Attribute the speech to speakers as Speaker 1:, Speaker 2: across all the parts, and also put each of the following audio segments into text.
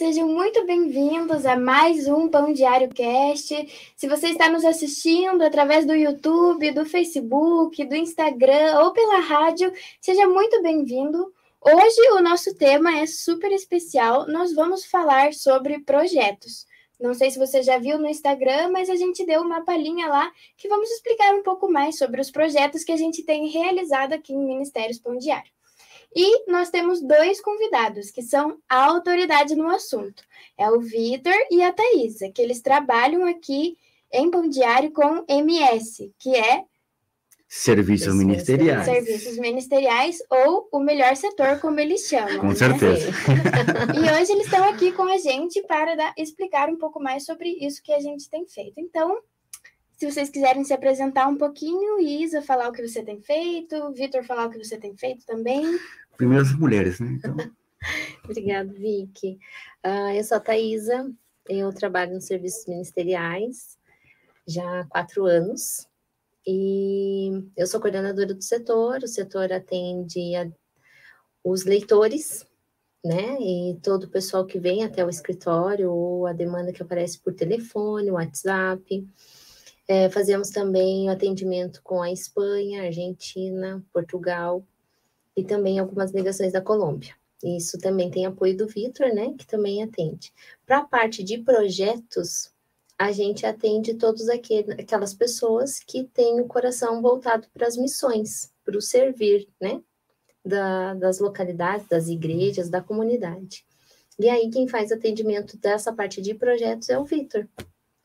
Speaker 1: sejam muito bem-vindos a mais um Pão Diário Cast. Se você está nos assistindo através do YouTube, do Facebook, do Instagram ou pela rádio, seja muito bem-vindo. Hoje o nosso tema é super especial. Nós vamos falar sobre projetos. Não sei se você já viu no Instagram, mas a gente deu uma palhinha lá que vamos explicar um pouco mais sobre os projetos que a gente tem realizado aqui em Ministérios Pão Diário. E nós temos dois convidados que são a autoridade no assunto. É o Vitor e a Thaisa, que eles trabalham aqui em Pão Diário com MS, que é
Speaker 2: Serviços ministeriais.
Speaker 1: Serviços ministeriais ou o melhor setor, como eles chamam.
Speaker 2: Com né? certeza.
Speaker 1: e hoje eles estão aqui com a gente para dar, explicar um pouco mais sobre isso que a gente tem feito. Então, se vocês quiserem se apresentar um pouquinho, Isa falar o que você tem feito, Vitor falar o que você tem feito também.
Speaker 2: Primeiro as mulheres, né? Então...
Speaker 3: Obrigada, Vicky. Uh, eu sou a Thaisa, eu trabalho nos serviços ministeriais já há quatro anos e eu sou coordenadora do setor. O setor atende a, os leitores, né? E todo o pessoal que vem até o escritório ou a demanda que aparece por telefone, WhatsApp. É, fazemos também o atendimento com a Espanha, Argentina, Portugal e também algumas ligações da Colômbia. Isso também tem apoio do Vitor, né, que também atende. Para a parte de projetos, a gente atende todas aquelas pessoas que têm o coração voltado para as missões, para o servir, né, da, das localidades, das igrejas, da comunidade. E aí quem faz atendimento dessa parte de projetos é o Vitor,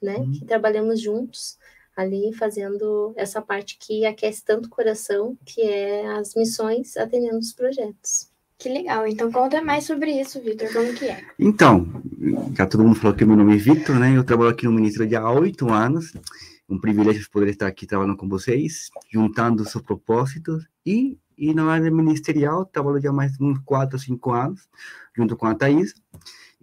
Speaker 3: né, uhum. que trabalhamos juntos ali fazendo essa parte que aquece tanto o coração, que é as missões atendendo os projetos.
Speaker 1: Que legal. Então conta mais sobre isso, Vitor, como que é?
Speaker 2: Então, já todo mundo falou que meu nome é Vitor, né? Eu trabalho aqui no Ministério há oito anos. Um privilégio poder estar aqui trabalhando com vocês, juntando seus propósitos. E, e na área ministerial, trabalho já mais uns quatro, cinco anos, junto com a Thaís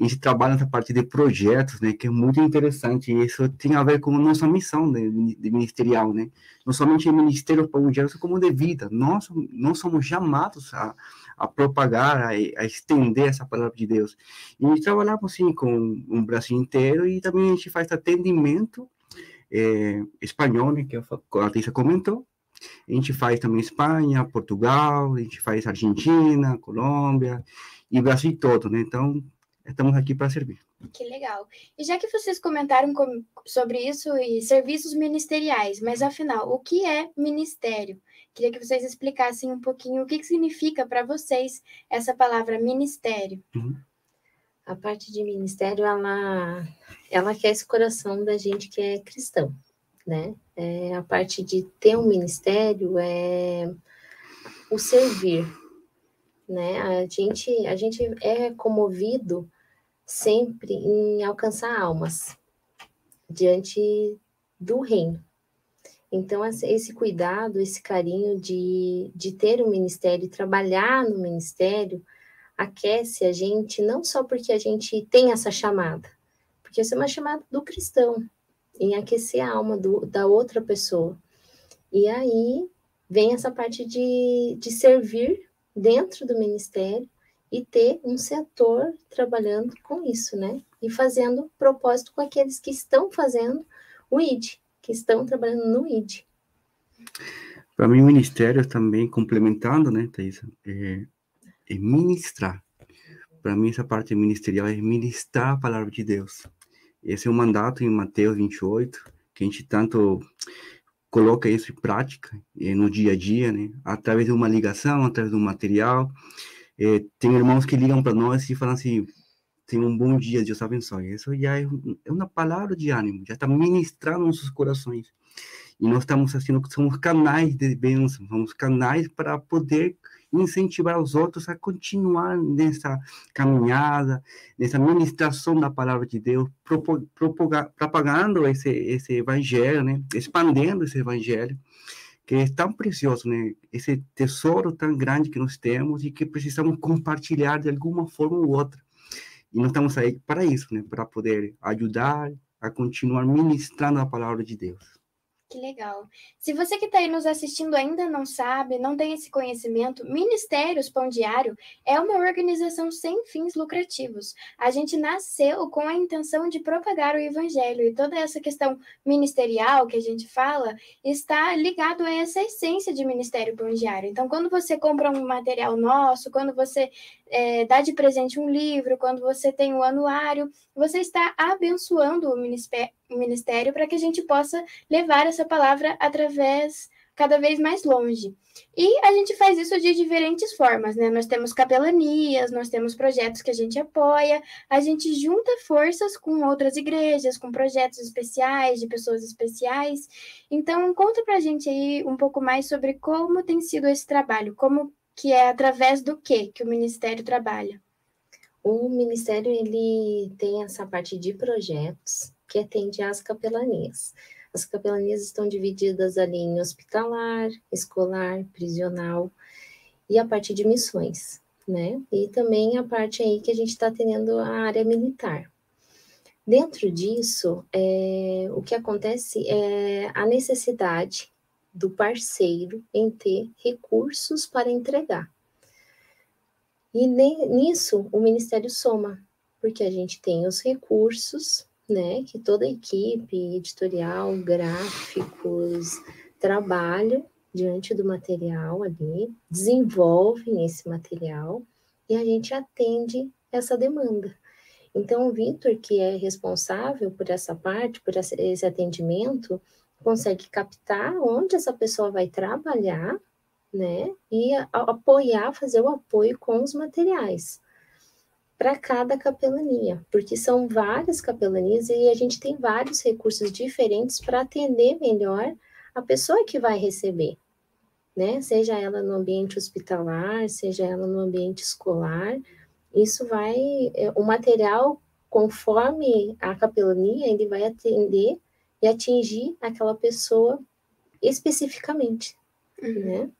Speaker 2: a gente trabalha nessa parte de projetos, né, que é muito interessante, e isso tem a ver com a nossa missão de, ministerial, né, não somente em ministério para o como de vida, nós, somos chamados a, a propagar, a, a, estender essa palavra de Deus, e trabalhamos, sim, com o Brasil inteiro, e também a gente faz atendimento é, espanhol, né, que a Tissa comentou, a gente faz também Espanha, Portugal, a gente faz Argentina, Colômbia, e Brasil todo, né, então estamos aqui para servir.
Speaker 1: Que legal. E já que vocês comentaram com, sobre isso e serviços ministeriais, mas afinal, o que é ministério? Queria que vocês explicassem um pouquinho o que, que significa para vocês essa palavra ministério. Uhum.
Speaker 3: A parte de ministério, ela, ela quer esse coração da gente que é cristão, né? É, a parte de ter um ministério é o servir, né? A gente, a gente é comovido sempre em alcançar almas diante do reino. Então, esse cuidado, esse carinho de, de ter um ministério, trabalhar no ministério, aquece a gente, não só porque a gente tem essa chamada, porque essa é uma chamada do cristão, em aquecer a alma do, da outra pessoa. E aí vem essa parte de, de servir dentro do ministério e ter um setor trabalhando com isso, né? E fazendo propósito com aqueles que estão fazendo o ID, que estão trabalhando no ID.
Speaker 2: Para mim, o ministério também, complementando, né, Thaisa, é, é ministrar. Para mim, essa parte ministerial é ministrar a palavra de Deus. Esse é o mandato em Mateus 28, que a gente tanto coloca isso em prática eh, no dia a dia, né? Através de uma ligação, através de um material. Eh, tem irmãos que ligam para nós e falam assim: tenha um bom dia, Deus abençoe. Isso já é, é uma palavra de ânimo, já está ministrando nossos corações. E nós estamos assim, somos canais de bênção, somos canais para poder incentivar os outros a continuar nessa caminhada, nessa ministração da palavra de Deus, propagando esse, esse evangelho, né? Expandendo esse evangelho, que é tão precioso, né? Esse tesouro tão grande que nós temos e que precisamos compartilhar de alguma forma ou outra. E nós estamos aí para isso, né? Para poder ajudar a continuar ministrando a palavra de Deus.
Speaker 1: Que legal. Se você que está aí nos assistindo ainda não sabe, não tem esse conhecimento, Ministérios Pão Diário é uma organização sem fins lucrativos. A gente nasceu com a intenção de propagar o evangelho e toda essa questão ministerial que a gente fala está ligado a essa essência de Ministério Pão Diário. Então, quando você compra um material nosso, quando você é, dá de presente um livro, quando você tem o um anuário, você está abençoando o ministério para que a gente possa levar essa palavra através cada vez mais longe. E a gente faz isso de diferentes formas, né? Nós temos capelanias, nós temos projetos que a gente apoia, a gente junta forças com outras igrejas, com projetos especiais, de pessoas especiais. Então, conta pra gente aí um pouco mais sobre como tem sido esse trabalho, como que é através do que que o ministério trabalha.
Speaker 3: O ministério ele tem essa parte de projetos que atende às capelanias. As capelanias estão divididas ali em hospitalar, escolar, prisional e a parte de missões, né? E também a parte aí que a gente está atendendo a área militar. Dentro disso, é, o que acontece é a necessidade do parceiro em ter recursos para entregar. E nisso o Ministério soma, porque a gente tem os recursos, né, que toda a equipe editorial, gráficos, trabalha diante do material ali, desenvolvem esse material e a gente atende essa demanda. Então, o Vitor, que é responsável por essa parte, por esse atendimento, consegue captar onde essa pessoa vai trabalhar, né? E apoiar, fazer o apoio com os materiais para cada capelania, porque são várias capelanias e a gente tem vários recursos diferentes para atender melhor a pessoa que vai receber, né? Seja ela no ambiente hospitalar, seja ela no ambiente escolar, isso vai, é, o material conforme a capelania, ele vai atender e atingir aquela pessoa especificamente, uhum. né?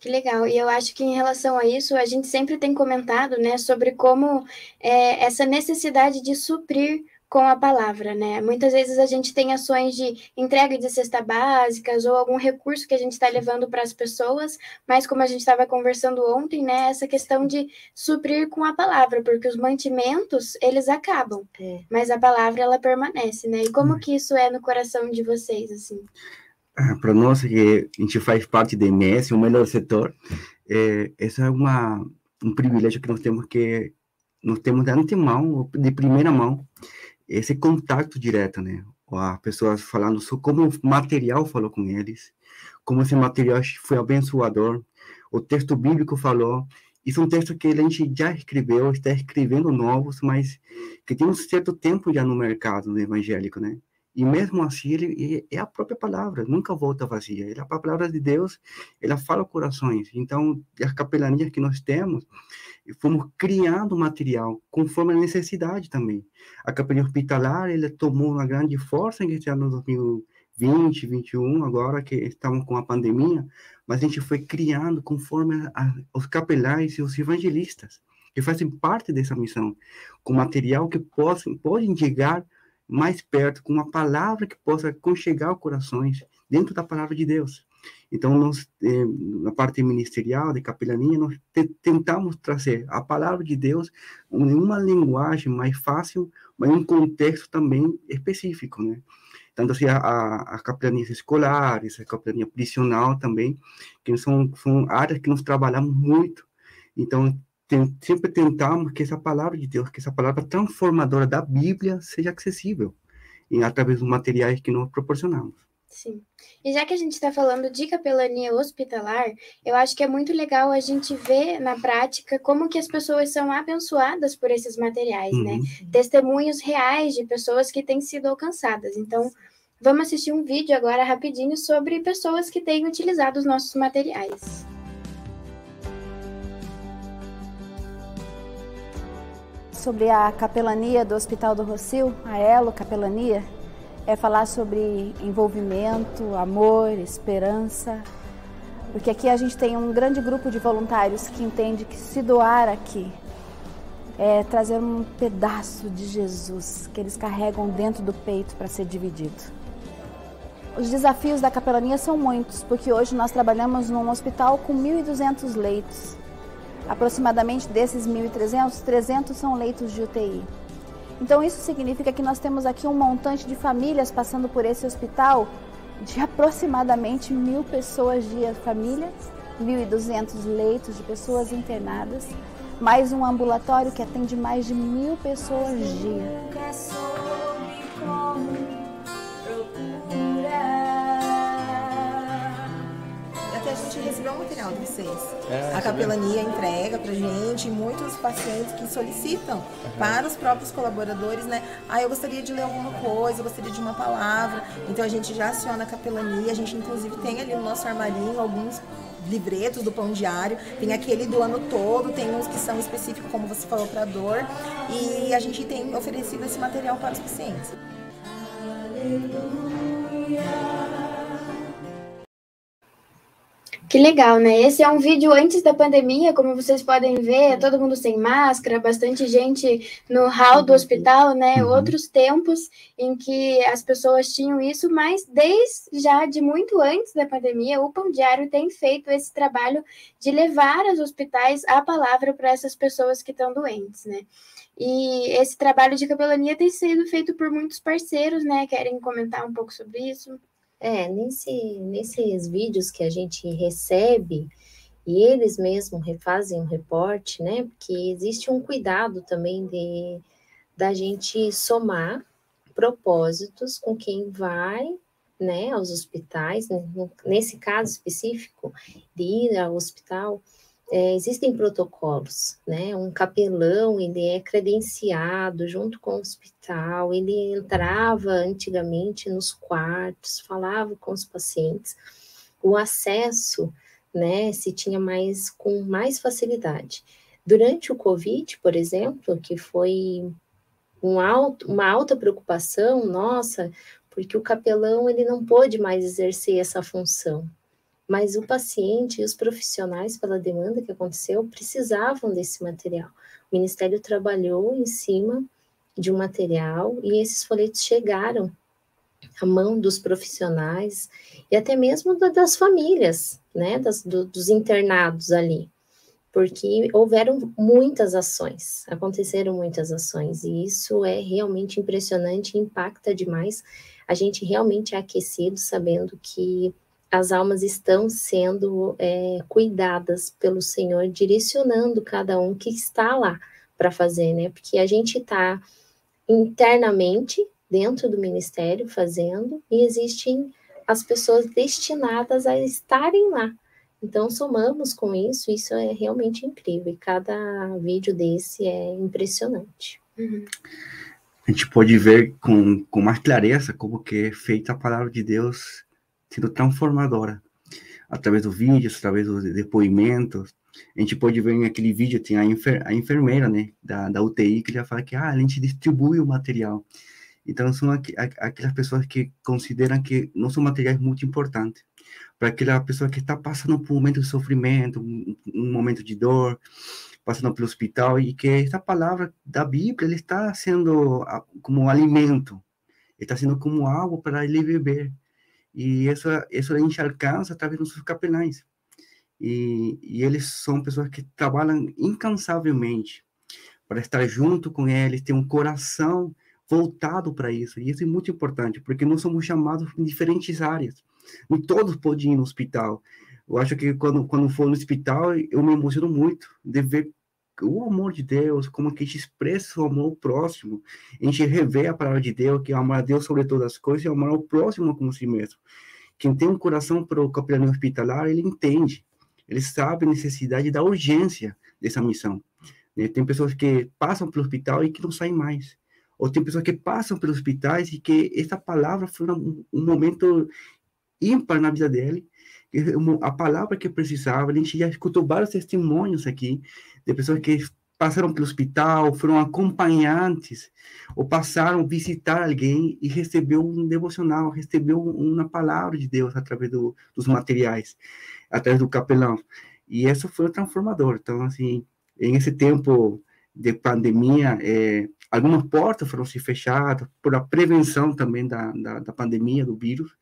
Speaker 1: Que legal. E eu acho que em relação a isso, a gente sempre tem comentado, né, sobre como é, essa necessidade de suprir com a palavra, né? Muitas vezes a gente tem ações de entrega de cesta básicas ou algum recurso que a gente está levando para as pessoas, mas como a gente estava conversando ontem, né? Essa questão de suprir com a palavra, porque os mantimentos eles acabam, é. mas a palavra ela permanece, né? E como que isso é no coração de vocês, assim?
Speaker 2: Para nós que a gente faz parte do MS, o melhor setor, é, essa é uma um privilégio que nós temos que nós temos de antemão, de primeira mão, esse contato direto, né? A pessoas falando sobre como o material falou com eles, como esse material foi abençoador, o texto bíblico falou. Isso é um texto que a gente já escreveu, está escrevendo novos, mas que tem um certo tempo já no mercado evangélico, né? E mesmo assim, ele é a própria palavra, nunca volta vazia. Ele a palavra de Deus, ela fala corações. Então, as capelanias que nós temos, fomos criando material conforme a necessidade também. A capelania hospitalar, ele tomou uma grande força em este ano 2020, 2021, agora que estamos com a pandemia, mas a gente foi criando conforme a, os capelães e os evangelistas, que fazem parte dessa missão, com material que possam, podem chegar mais perto, com uma palavra que possa conchegar os corações dentro da palavra de Deus. Então, nós, eh, na parte ministerial, de capelania, nós te, tentamos trazer a palavra de Deus em uma linguagem mais fácil, mas em um contexto também específico, né? Tanto assim, a, a capelania escolar, a capelania prisional também, que são, são áreas que nós trabalhamos muito. Então, tem, sempre tentamos que essa palavra de Deus, que essa palavra transformadora da Bíblia seja acessível, e através dos materiais que nós proporcionamos.
Speaker 1: Sim. E já que a gente está falando de capelania hospitalar, eu acho que é muito legal a gente ver na prática como que as pessoas são abençoadas por esses materiais, né? uhum. né? Testemunhos reais de pessoas que têm sido alcançadas. Então, vamos assistir um vídeo agora rapidinho sobre pessoas que têm utilizado os nossos materiais.
Speaker 4: Sobre a capelania do Hospital do Rocio, a Elo Capelania, é falar sobre envolvimento, amor, esperança, porque aqui a gente tem um grande grupo de voluntários que entende que se doar aqui é trazer um pedaço de Jesus que eles carregam dentro do peito para ser dividido. Os desafios da capelania são muitos, porque hoje nós trabalhamos num hospital com 1.200 leitos. Aproximadamente desses 1.300, 300 são leitos de UTI. Então isso significa que nós temos aqui um montante de famílias passando por esse hospital de aproximadamente mil pessoas dia, famílias, 1.200 leitos de pessoas internadas, mais um ambulatório que atende mais de mil pessoas dia.
Speaker 5: Recebeu um material de vocês. É, a capelania entrega pra gente muitos pacientes que solicitam uhum. para os próprios colaboradores, né? Ah, eu gostaria de ler alguma coisa, eu gostaria de uma palavra. Então a gente já aciona a capelania, a gente inclusive tem ali no nosso armarinho alguns livretos do pão diário, tem aquele do ano todo, tem uns que são específicos, como você falou, para dor, e a gente tem oferecido esse material para os pacientes.
Speaker 1: Que legal, né? Esse é um vídeo antes da pandemia, como vocês podem ver, todo mundo sem máscara, bastante gente no hall do hospital, né? Uhum. Outros tempos em que as pessoas tinham isso, mas desde já de muito antes da pandemia, o Pão Diário tem feito esse trabalho de levar aos hospitais a palavra para essas pessoas que estão doentes, né? E esse trabalho de capelania tem sido feito por muitos parceiros, né? Querem comentar um pouco sobre isso?
Speaker 3: É, nesse, nesses vídeos que a gente recebe, e eles mesmos refazem um reporte, né? Porque existe um cuidado também de da gente somar propósitos com quem vai, né, aos hospitais, né, nesse caso específico, de ir ao hospital, é, existem protocolos, né? Um capelão, ele é credenciado junto com o hospital, ele entrava antigamente nos quartos, falava com os pacientes, o acesso, né, se tinha mais com mais facilidade. Durante o Covid, por exemplo, que foi um alto, uma alta preocupação nossa, porque o capelão ele não pôde mais exercer essa função, mas o paciente e os profissionais, pela demanda que aconteceu, precisavam desse material. O Ministério trabalhou em cima de um material e esses folhetos chegaram à mão dos profissionais e até mesmo das famílias, né, das, do, dos internados ali, porque houveram muitas ações, aconteceram muitas ações e isso é realmente impressionante, impacta demais. A gente realmente é aquecido sabendo que as almas estão sendo é, cuidadas pelo Senhor, direcionando cada um que está lá para fazer, né? Porque a gente está internamente dentro do ministério fazendo e existem as pessoas destinadas a estarem lá. Então somamos com isso, isso é realmente incrível. E cada vídeo desse é impressionante.
Speaker 2: Uhum. A gente pode ver com, com mais clareza como que é feita a palavra de Deus sendo transformadora. Através dos vídeos, através dos depoimentos. A gente pode ver naquele vídeo, tem a, enfer a enfermeira, né, da, da UTI, que já fala que ah, a gente distribui o material. Então, são aqu aquelas pessoas que consideram que nosso material é muito importante. Para aquela pessoa que está passando por um momento de sofrimento, um, um momento de dor, passando pelo hospital, e que essa palavra da Bíblia ele está sendo como um alimento, está sendo como algo para ele beber. E isso, isso a gente alcança através dos capelães. E, e eles são pessoas que trabalham incansavelmente para estar junto com eles, ter um coração voltado para isso. E isso é muito importante, porque nós somos chamados em diferentes áreas. Nem todos podem ir no hospital. Eu acho que quando, quando for no hospital, eu me emociono muito de ver o amor de Deus, como que a gente expressa o amor ao próximo, a gente revê a palavra de Deus, que é amar a Deus sobre todas as coisas e amar ao próximo como si mesmo. Quem tem um coração para o capelão hospitalar, ele entende, ele sabe a necessidade da urgência dessa missão. Né? Tem pessoas que passam pelo hospital e que não saem mais. Ou tem pessoas que passam pelos hospitais e que essa palavra foi um, um momento ímpar na vida dele, a palavra que precisava. A gente já escutou vários testemunhos aqui de pessoas que passaram pelo hospital, foram acompanhantes, ou passaram visitar alguém e recebeu um devocional, recebeu uma palavra de Deus através do, dos materiais, através do capelão. E isso foi transformador. Então, assim, em esse tempo de pandemia, é, algumas portas foram se fechadas por a prevenção também da, da, da pandemia, do vírus,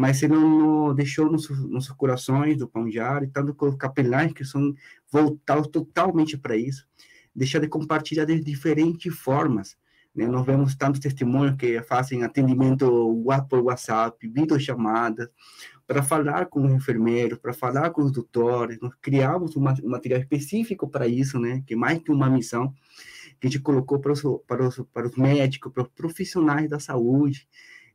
Speaker 2: mas ele não, deixou nos, nos corações do pão diário, tanto capelães que são voltados totalmente para isso, deixar de compartilhar de diferentes formas. Né? Nós vemos tantos testemunhos que fazem atendimento por WhatsApp, videochamadas, para falar com os enfermeiros, para falar com os doutores. Nós criamos um material específico para isso, né? que é mais que uma missão, que a gente colocou para os, para os, para os médicos, para os profissionais da saúde,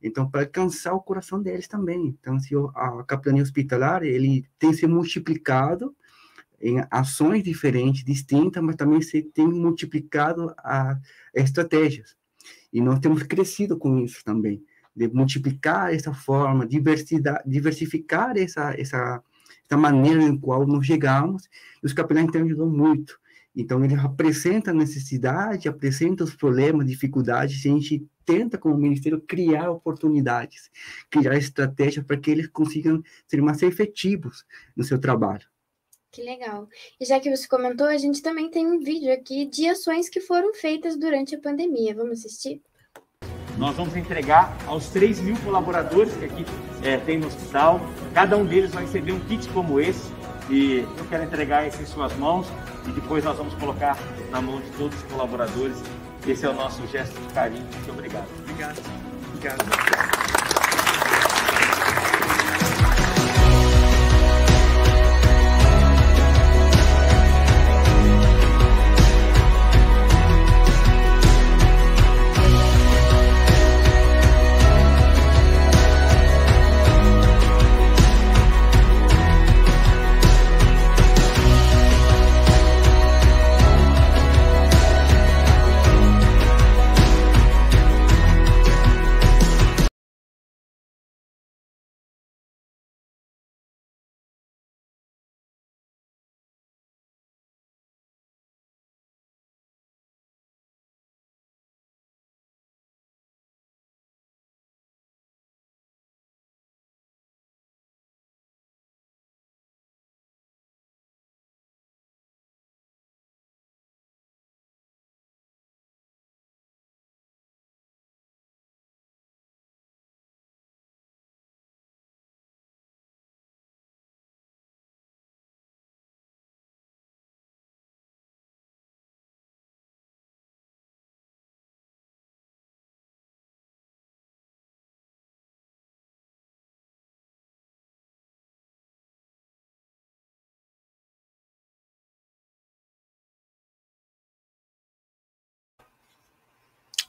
Speaker 2: então, para alcançar o coração deles também. Então, se a capelania hospitalar, ele tem se multiplicado em ações diferentes, distintas, mas também se tem multiplicado a, estratégias. E nós temos crescido com isso também, de multiplicar essa forma, diversificar essa, essa, essa maneira em qual nós chegamos. E os capelães têm ajudado muito. Então, ele apresenta a necessidade, apresenta os problemas, dificuldades, e a gente tenta, como ministério, criar oportunidades, criar estratégias para que eles consigam ser mais efetivos no seu trabalho.
Speaker 1: Que legal. E já que você comentou, a gente também tem um vídeo aqui de ações que foram feitas durante a pandemia. Vamos assistir?
Speaker 6: Nós vamos entregar aos 3 mil colaboradores que aqui é, tem no hospital. Cada um deles vai receber um kit como esse. E eu quero entregar esse em suas mãos e depois nós vamos colocar na mão de todos os colaboradores. Esse é o nosso gesto de carinho. Muito obrigado. Obrigado. Obrigado.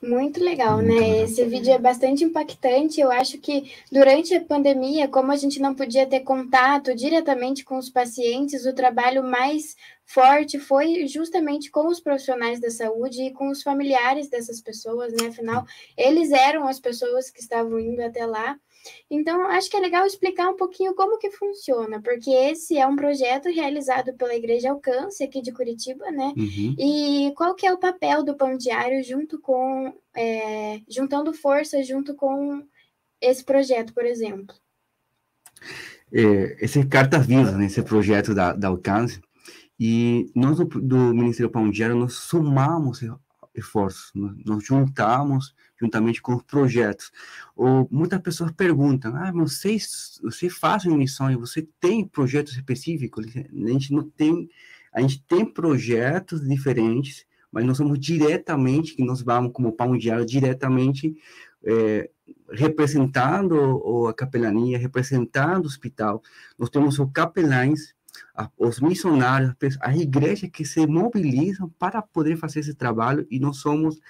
Speaker 1: Muito legal, né? Esse vídeo é bastante impactante. Eu acho que durante a pandemia, como a gente não podia ter contato diretamente com os pacientes, o trabalho mais forte foi justamente com os profissionais da saúde e com os familiares dessas pessoas, né? Afinal, eles eram as pessoas que estavam indo até lá. Então, acho que é legal explicar um pouquinho como que funciona, porque esse é um projeto realizado pela Igreja Alcance aqui de Curitiba, né? Uhum. E qual que é o papel do Pão Diário junto com, é, juntando forças junto com esse projeto, por exemplo?
Speaker 2: É, esse Carta Viva, né, esse projeto da, da Alcance, e nós do, do Ministério Pão Diário, nós somamos esforços, nós, nós juntamos juntamente com os projetos. Ou muitas pessoas perguntam: ah, mas você, você faz missões, você tem projetos específicos? A gente não tem, a gente tem projetos diferentes, mas nós somos diretamente, que nós vamos como pão diário, diretamente é, representando a capelania, representando o hospital. Nós temos os capelães, os missionários, as igrejas que se mobilizam para poder fazer esse trabalho e nós somos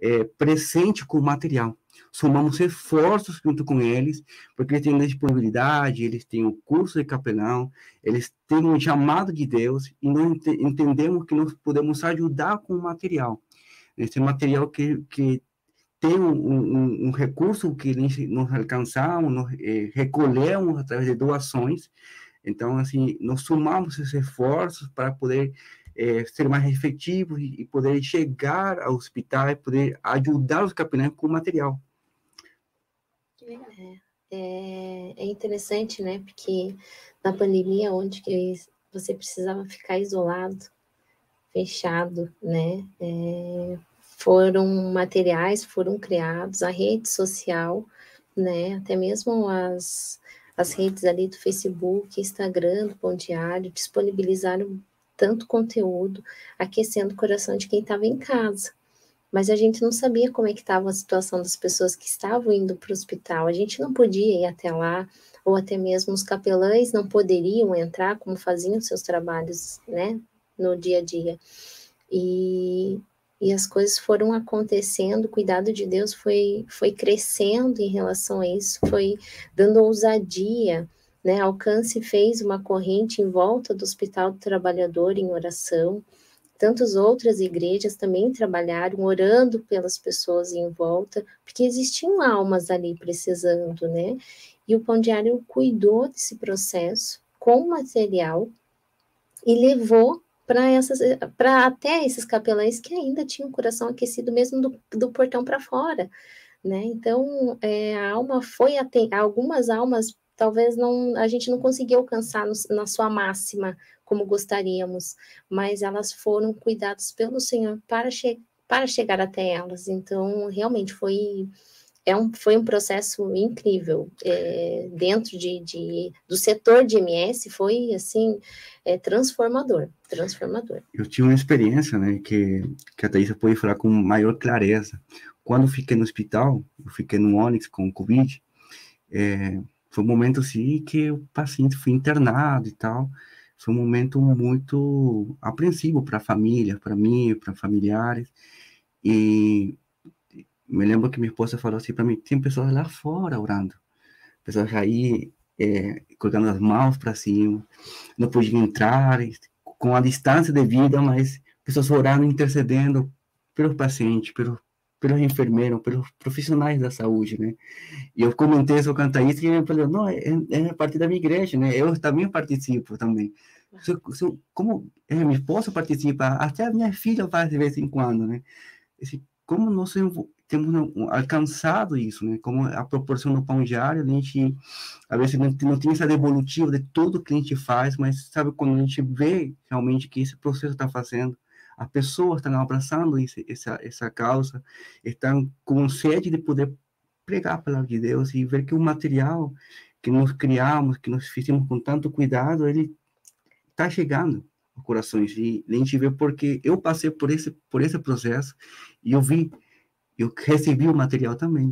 Speaker 2: é, presente com o material. Somamos esforços junto com eles, porque eles têm disponibilidade, eles têm o curso de capelão, eles têm um chamado de Deus, e nós ent entendemos que nós podemos ajudar com o material. Esse material que, que tem um, um, um recurso que nós alcançamos, nós é, recolhemos através de doações, então, assim, nós somamos esses esforços para poder é, ser mais efetivo e, poder chegar ao hospital e poder ajudar os capelães com material.
Speaker 3: É, é, é interessante, né? Porque na pandemia, onde que você precisava ficar isolado, fechado, né? É, foram materiais, foram criados, a rede social né? Até mesmo as, as redes ali do Facebook, Instagram, do Pão Diário, disponibilizaram tanto conteúdo, aquecendo o coração de quem estava em casa. Mas a gente não sabia como é que estava a situação das pessoas que estavam indo para o hospital. A gente não podia ir até lá, ou até mesmo os capelães não poderiam entrar como faziam seus trabalhos, né, no dia a dia. E, e as coisas foram acontecendo, o cuidado de Deus foi, foi crescendo em relação a isso, foi dando ousadia, né? Alcance fez uma corrente em volta do Hospital do Trabalhador em oração. Tantas outras igrejas também trabalharam orando pelas pessoas em volta, porque existiam almas ali precisando, né? E o Pão Diário cuidou desse processo com material e levou para até esses capelães que ainda tinham o coração aquecido mesmo do, do portão para fora né então é, a alma foi até algumas almas talvez não a gente não conseguiu alcançar no, na sua máxima como gostaríamos mas elas foram cuidadas pelo Senhor para, che para chegar até elas. Então realmente foi é um, foi um processo incrível. É, dentro de, de, do setor de MS foi assim é, transformador transformador.
Speaker 2: Eu tive uma experiência né que que a Thaisa pode falar com maior clareza. Quando fiquei no hospital eu fiquei no Onyx com covid é, foi um momento assim que o paciente foi internado e tal. Foi um momento muito apreensivo para a família para mim para familiares. E me lembro que minha esposa falou assim para mim: tem pessoas lá fora orando, pessoas aí é, colocando as mãos para cima, não podiam entrar, com a distância devida, mas pessoas orando, intercedendo pelos pacientes, pelos, pelos enfermeiros, pelos profissionais da saúde, né? E eu comentei isso com a Thaís e ele falou: não, é, é parte da minha igreja, né? Eu também participo também. Se, se, como é, minha esposa participa, até a minha filha faz de vez em quando, né? Esse, como nós temos alcançado isso, né? Como a proporção do pão diário, a gente, às vezes, não, não tem essa devolutiva de tudo que a gente faz, mas sabe quando a gente vê realmente que esse processo está fazendo, as pessoas estão abraçando esse, essa, essa causa, estão com sede de poder pregar a palavra de Deus e ver que o material que nós criamos, que nós fizemos com tanto cuidado, ele está chegando aos corações. E a gente vê porque eu passei por esse, por esse processo e eu vi eu recebi o material também.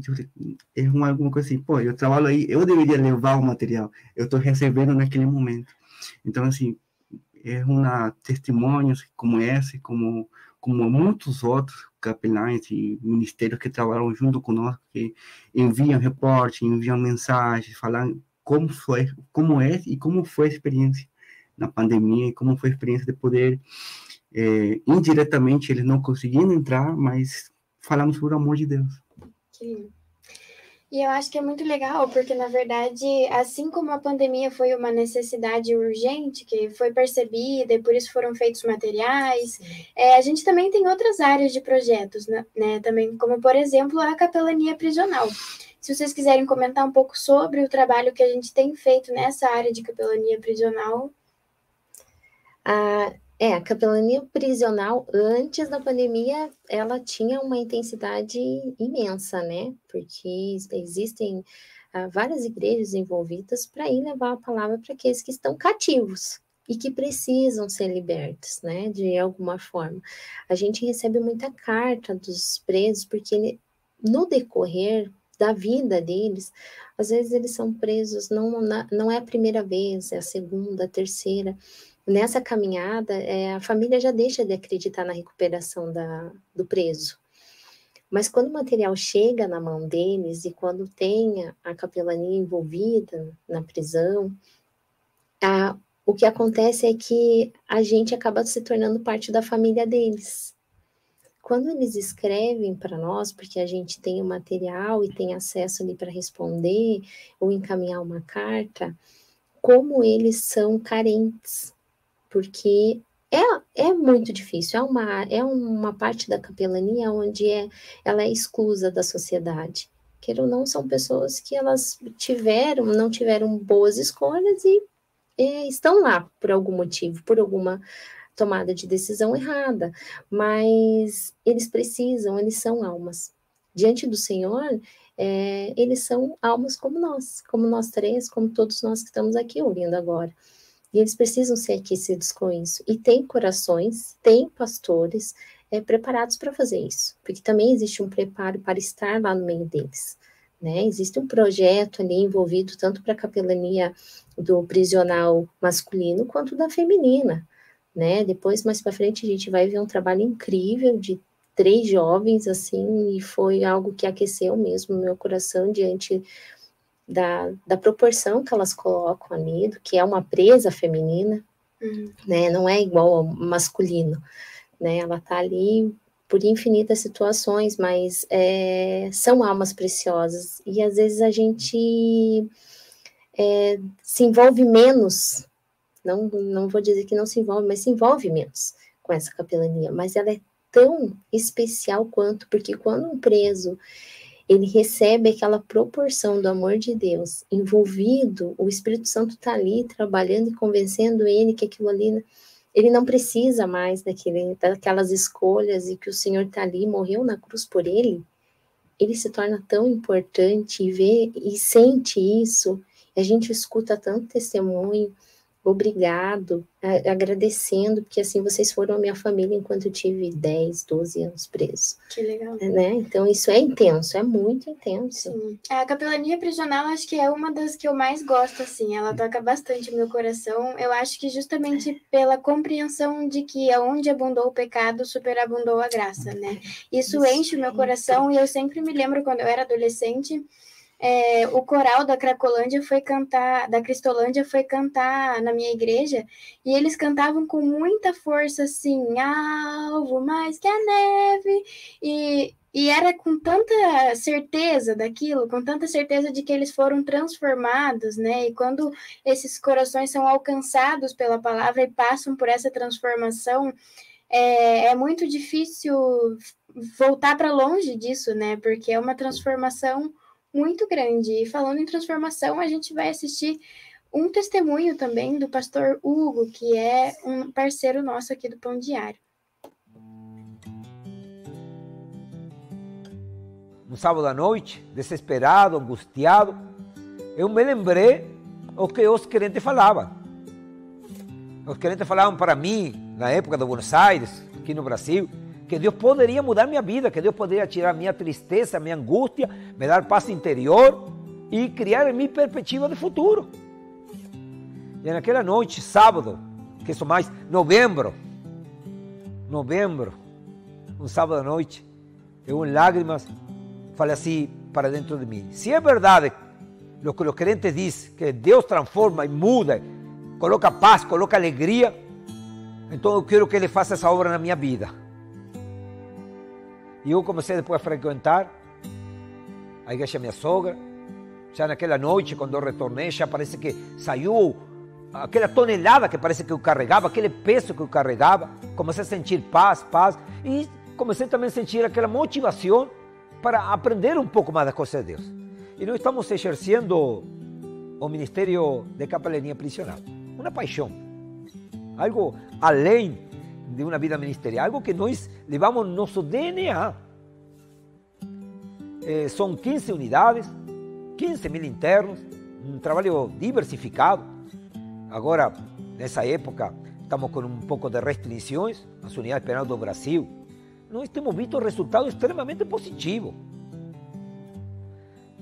Speaker 2: É uma, alguma coisa assim, pô, eu trabalho aí, eu deveria levar o material, eu estou recebendo naquele momento. Então, assim, é uma testemunhos como esse, como como muitos outros capelães e ministérios que trabalham junto conosco, que enviam reporte, enviam mensagens, falando como foi, como é e como foi a experiência na pandemia e como foi a experiência de poder é, indiretamente eles não conseguindo entrar, mas falamos sobre o amor de Deus.
Speaker 1: Que E eu acho que é muito legal, porque na verdade, assim como a pandemia foi uma necessidade urgente, que foi percebida e por isso foram feitos materiais, é, a gente também tem outras áreas de projetos, né, né? Também, como por exemplo a capelania prisional. Se vocês quiserem comentar um pouco sobre o trabalho que a gente tem feito nessa área de capelania prisional.
Speaker 3: Ah, é, a capelania prisional, antes da pandemia, ela tinha uma intensidade imensa, né? Porque existem ah, várias igrejas envolvidas para ir levar a palavra para aqueles que estão cativos e que precisam ser libertos, né? De alguma forma. A gente recebe muita carta dos presos, porque ele, no decorrer da vida deles, às vezes eles são presos, não, não é a primeira vez, é a segunda, a terceira nessa caminhada, é, a família já deixa de acreditar na recuperação da, do preso. Mas quando o material chega na mão deles e quando tem a, capelania envolvida na prisão, a, o que acontece é que a gente acaba se tornando parte da família deles. Quando eles escrevem para nós, porque a gente tem o material e tem acesso ali para responder ou encaminhar uma carta, como eles são carentes porque é, é muito difícil, é uma, é uma parte da capelania onde é, ela é exclusa da sociedade. Queira ou não, são pessoas que elas tiveram, não tiveram boas escolhas e, e estão lá por algum motivo, por alguma tomada de decisão errada, mas eles precisam, eles são almas. Diante do Senhor, é, eles são almas como nós, como nós três, como todos nós que estamos aqui ouvindo agora. E eles precisam ser aquecidos com isso. E tem corações, tem pastores é, preparados para fazer isso, porque também existe um preparo para estar lá no meio deles. Né? Existe um projeto ali envolvido tanto para a capelania do prisional masculino quanto da feminina. Né? Depois, mais para frente, a gente vai ver um trabalho incrível de três jovens, assim, e foi algo que aqueceu mesmo meu coração diante da, da proporção que elas colocam ali, do que é uma presa feminina, uhum. né? Não é igual ao masculino, né? Ela tá ali por infinitas situações, mas é, são almas preciosas e às vezes a gente é, se envolve menos, não, não vou dizer que não se envolve, mas se envolve menos com essa capelania, mas ela é tão especial quanto, porque quando um preso ele recebe aquela proporção do amor de Deus envolvido, o Espírito Santo está ali trabalhando e convencendo ele que aquilo ali ele não precisa mais daquele, daquelas escolhas e que o Senhor está ali, morreu na cruz por ele, ele se torna tão importante e vê e sente isso. A gente escuta tanto testemunho, obrigado, agradecendo, porque assim vocês foram a minha família enquanto eu tive 10, 12 anos preso.
Speaker 1: Que legal.
Speaker 3: Né? Então isso é intenso, é muito intenso.
Speaker 1: Sim. A capelania prisional acho que é uma das que eu mais gosto, assim, ela toca bastante meu coração. Eu acho que justamente pela compreensão de que aonde abundou o pecado, superabundou a graça, né? Isso, isso enche o meu coração e eu sempre me lembro quando eu era adolescente, é, o coral da Cracolândia foi cantar, da Cristolândia foi cantar na minha igreja, e eles cantavam com muita força, assim, alvo mais que a neve, e, e era com tanta certeza daquilo, com tanta certeza de que eles foram transformados, né? E quando esses corações são alcançados pela palavra e passam por essa transformação, é, é muito difícil voltar para longe disso, né? Porque é uma transformação muito grande. E falando em transformação, a gente vai assistir um testemunho também do pastor Hugo, que é um parceiro nosso aqui do Pão Diário.
Speaker 7: Um sábado à noite, desesperado, angustiado, eu me lembrei o que os crentes falavam. Os crentes falavam para mim, na época de Buenos Aires, aqui no Brasil, que Deus poderia mudar minha vida, que Deus poderia tirar minha tristeza, minha angústia, me dar paz interior e criar em mim perspectiva de futuro. E naquela noite, sábado, que isso mais, novembro, novembro, um sábado à noite, eu em lágrimas falei assim para dentro de mim: se é verdade o que os crentes dizem, que Deus transforma e muda, coloca paz, coloca alegria, então eu quero que Ele faça essa obra na minha vida. E eu comecei depois a frequentar a igreja minha sogra. Já naquela noite, quando eu retornei, já parece que saiu aquela tonelada que parece que eu carregava, aquele peso que eu carregava. Comecei a sentir paz, paz. E comecei também a sentir aquela motivação para aprender um pouco mais das coisas de Deus. E nós estamos exercendo o ministério de capelania prisional. Uma paixão. Algo além de uma vida ministerial, algo que nós levamos no nosso DNA. Eh, são 15 unidades, 15 mil internos, um trabalho diversificado. Agora, nessa época, estamos com um pouco de restrições nas unidades penais do Brasil. Nós temos visto resultados extremamente positivos.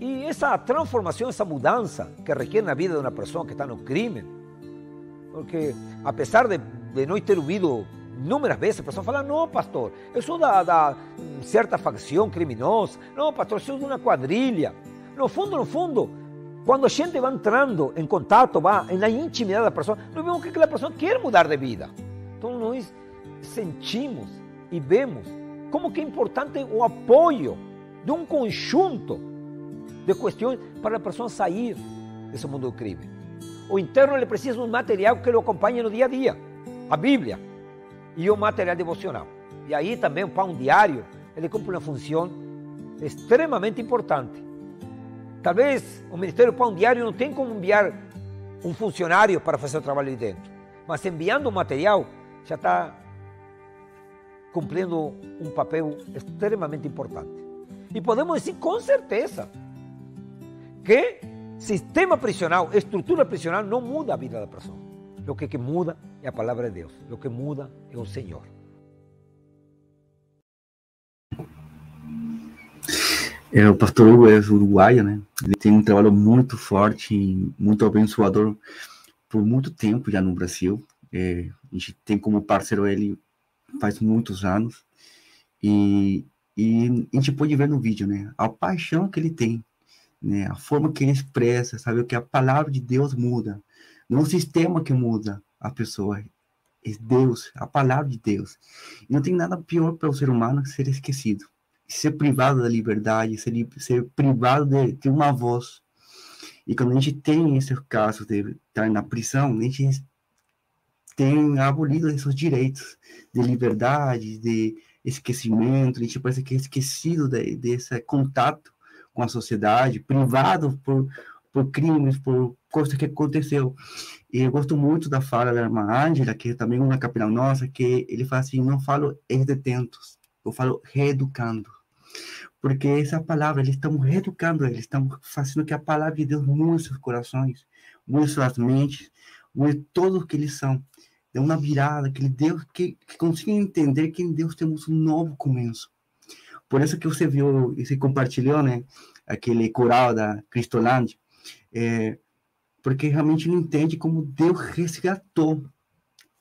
Speaker 7: E essa transformação, essa mudança que requer na vida de uma pessoa que está no crime, porque apesar de, de nós ter ouvido inúmeras vezes a pessoa fala, não pastor, eu sou da, da certa facção criminosa, não pastor, eu sou de uma quadrilha. No fundo, no fundo, quando a gente vai entrando em contato, vai na intimidade da pessoa, nós vemos que aquela pessoa quer mudar de vida. Então nós sentimos e vemos como que é importante o apoio de um conjunto de questões para a pessoa sair desse mundo do crime. O interno ele precisa de um material que o acompanhe no dia a dia, a Bíblia e o material devocional. E aí também o pão diário, ele cumpre uma função extremamente importante. Talvez o Ministério Pão Diário não tenha como enviar um funcionário para fazer o trabalho de dentro, mas enviando o material já está cumprindo um papel extremamente importante. E podemos dizer com certeza que sistema prisional, estrutura prisional não muda a vida da pessoa. O que, que muda é a palavra de Deus. O que muda é o Senhor.
Speaker 2: É, o pastor Hugo é uruguaio, né? Ele tem um trabalho muito forte, muito abençoador por muito tempo já no Brasil. É, a gente tem como parceiro ele faz muitos anos. E, e a gente pode ver no vídeo, né? A paixão que ele tem, né? A forma que ele expressa, sabe? O que a palavra de Deus muda. Não o sistema que muda a pessoa, é Deus, a palavra de Deus. Não tem nada pior para o ser humano que ser esquecido ser privado da liberdade, ser, ser privado de ter uma voz. E quando a gente tem esse caso de estar na prisão, a gente tem abolido esses direitos de liberdade, de esquecimento, a gente parece que é esquecido de, desse contato com a sociedade, privado por, por crimes, por coisas que aconteceu. E eu gosto muito da fala da irmã Ângela, que é também uma capelã nossa, que ele fala assim, não falo ex-detentos, eu falo reeducando porque essa palavra, eles estão reeducando eles, estão fazendo que a palavra de Deus mude seus corações, mude suas mentes, mude tudo o que eles são. Dê uma virada, que Deus, que, que consiga entender que em Deus temos um novo começo. Por isso que você viu e se compartilhou, né, aquele coral da Cristolândia, é, porque realmente não entende como Deus resgatou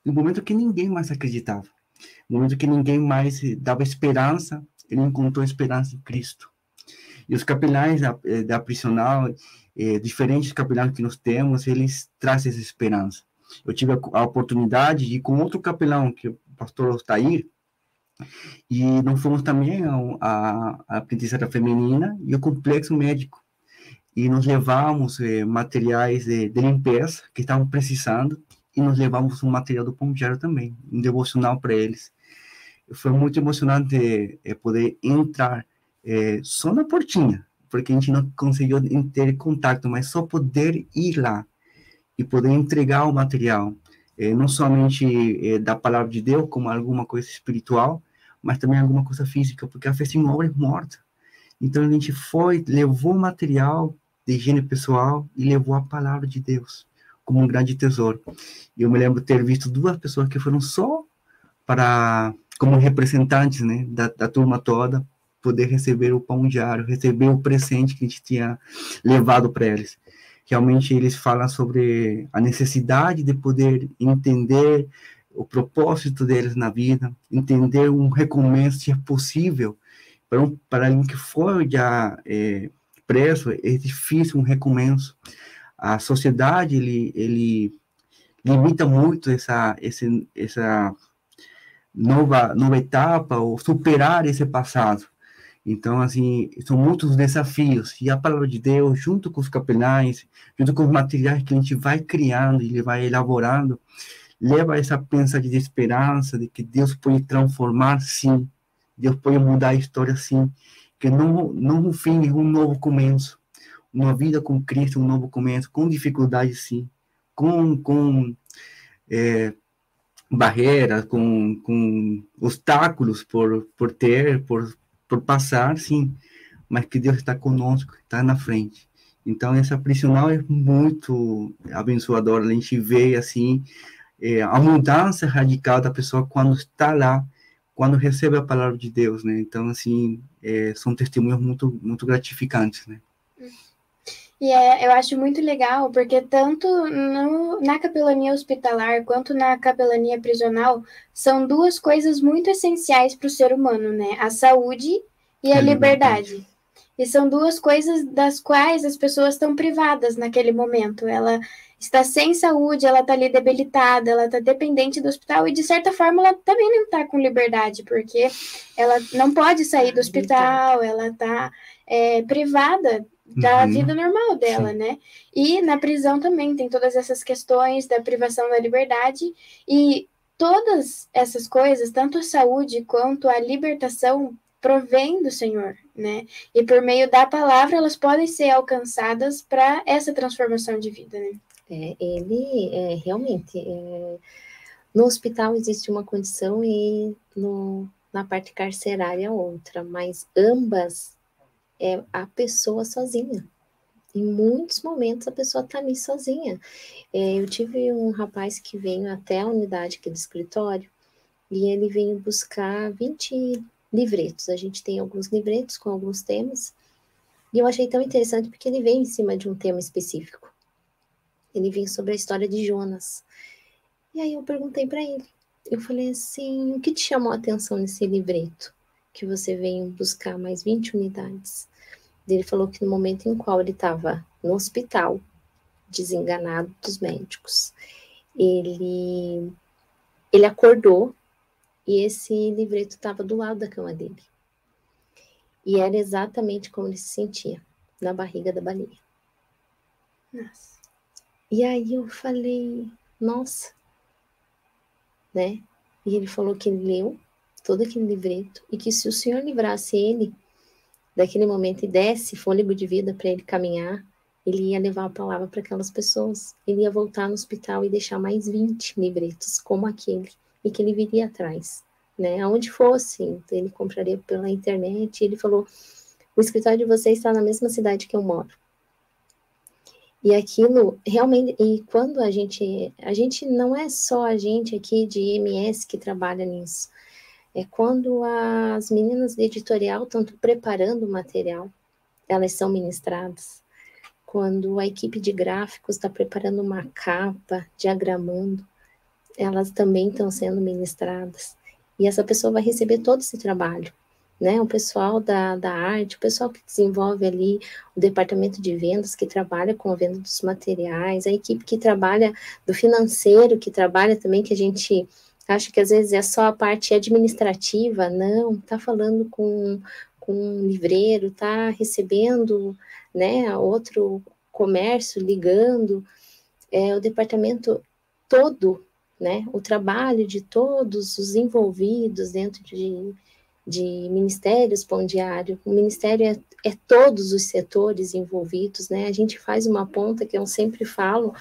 Speaker 2: no momento que ninguém mais acreditava, no momento que ninguém mais dava esperança, ele encontrou esperança em Cristo. E os capelães da, eh, da prisional, eh, diferentes capelães que nós temos, eles trazem essa esperança. Eu tive a, a oportunidade de ir com outro capelão, que é o pastor Ostair, e nós fomos também a, a, a feminina e o complexo médico. E nós levamos eh, materiais de, de, limpeza que estavam precisando, e nós levamos um material do Diário também, um devocional para eles foi muito emocionante é, poder entrar é, só na portinha, porque a gente não conseguiu ter contato, mas só poder ir lá e poder entregar o material, é, não somente da palavra de Deus, como alguma coisa espiritual, mas também alguma coisa física, porque a fé sem obra é morta. Então a gente foi, levou o material de higiene pessoal e levou a palavra de Deus como um grande tesouro. Eu me lembro ter visto duas pessoas que foram só para como representantes né, da, da turma toda, poder receber o pão diário, receber o presente que a gente tinha levado para eles. Realmente eles falam sobre a necessidade de poder entender o propósito deles na vida, entender um recomeço se é possível. Para, um, para alguém que for já é, preso, é difícil um recomeço. A sociedade, ele, ele limita muito essa, esse, essa nova, nova etapa ou superar esse passado. Então, assim, são muitos desafios. E a palavra de Deus, junto com os capelães, junto com os materiais que a gente vai criando, ele vai elaborando, leva essa pensa de esperança, de que Deus pode transformar, sim. Deus pode mudar a história, sim. Que não, um fim, um novo começo. Uma vida com Cristo, um novo começo, com dificuldade, sim. Com, com é, barreiras, com, com obstáculos por, por ter, por, por passar, sim, mas que Deus está conosco, está na frente. Então, essa prisional é muito abençoadora. A gente vê, assim, é, a mudança radical da pessoa quando está lá, quando recebe a palavra de Deus, né? Então, assim, é, são testemunhos muito, muito gratificantes, né?
Speaker 1: E é, eu acho muito legal, porque tanto no, na capelania hospitalar quanto na capelania prisional são duas coisas muito essenciais para o ser humano, né? A saúde e a é liberdade. E são duas coisas das quais as pessoas estão privadas naquele momento. Ela está sem saúde, ela está ali debilitada, ela está dependente do hospital e, de certa forma, ela também não está com liberdade, porque ela não pode sair do hospital, ela está é, privada da uhum. vida normal dela, Sim. né? E na prisão também tem todas essas questões da privação da liberdade e todas essas coisas, tanto a saúde quanto a libertação, provém do Senhor, né? E por meio da palavra elas podem ser alcançadas para essa transformação de vida, né?
Speaker 3: É, ele é, realmente é, no hospital existe uma condição e no, na parte carcerária outra, mas ambas é a pessoa sozinha. Em muitos momentos a pessoa está ali sozinha. É, eu tive um rapaz que veio até a unidade aqui do escritório e ele veio buscar 20 livretos. A gente tem alguns livretos com alguns temas. E eu achei tão interessante porque ele veio em cima de um tema específico. Ele veio sobre a história de Jonas. E aí eu perguntei para ele. Eu falei assim: o que te chamou a atenção nesse livreto? Que você veio buscar mais 20 unidades. Ele falou que no momento em qual ele estava no hospital, desenganado dos médicos, ele, ele acordou e esse livreto estava do lado da cama dele. E era exatamente como ele se sentia, na barriga da baleia. Nossa. E aí eu falei, nossa, né? E ele falou que ele leu todo aquele livreto e que se o Senhor livrasse ele daquele momento e desse fôlego de vida para ele caminhar, ele ia levar a palavra para aquelas pessoas. Ele ia voltar no hospital e deixar mais 20 livretos como aquele e que ele viria atrás, né? Aonde fosse, ele compraria pela internet. Ele falou: "O escritório de vocês está na mesma cidade que eu moro. E aquilo realmente, e quando a gente, a gente não é só a gente aqui de IMS que trabalha nisso, é quando as meninas de editorial estão preparando o material, elas são ministradas. Quando a equipe de gráficos está preparando uma capa, diagramando, elas também estão sendo ministradas. E essa pessoa vai receber todo esse trabalho né? O pessoal da, da arte, o pessoal que desenvolve ali o departamento de vendas, que trabalha com a venda dos materiais, a equipe que trabalha do financeiro, que trabalha também, que a gente acha que às vezes é só a parte administrativa, não, tá falando com, com um livreiro, tá recebendo, né, outro comércio ligando, é, o departamento todo, né, o trabalho de todos os envolvidos dentro de, de ministérios pão diário. O ministério é, é, todos os setores envolvidos, né? A gente faz uma ponta que eu sempre falo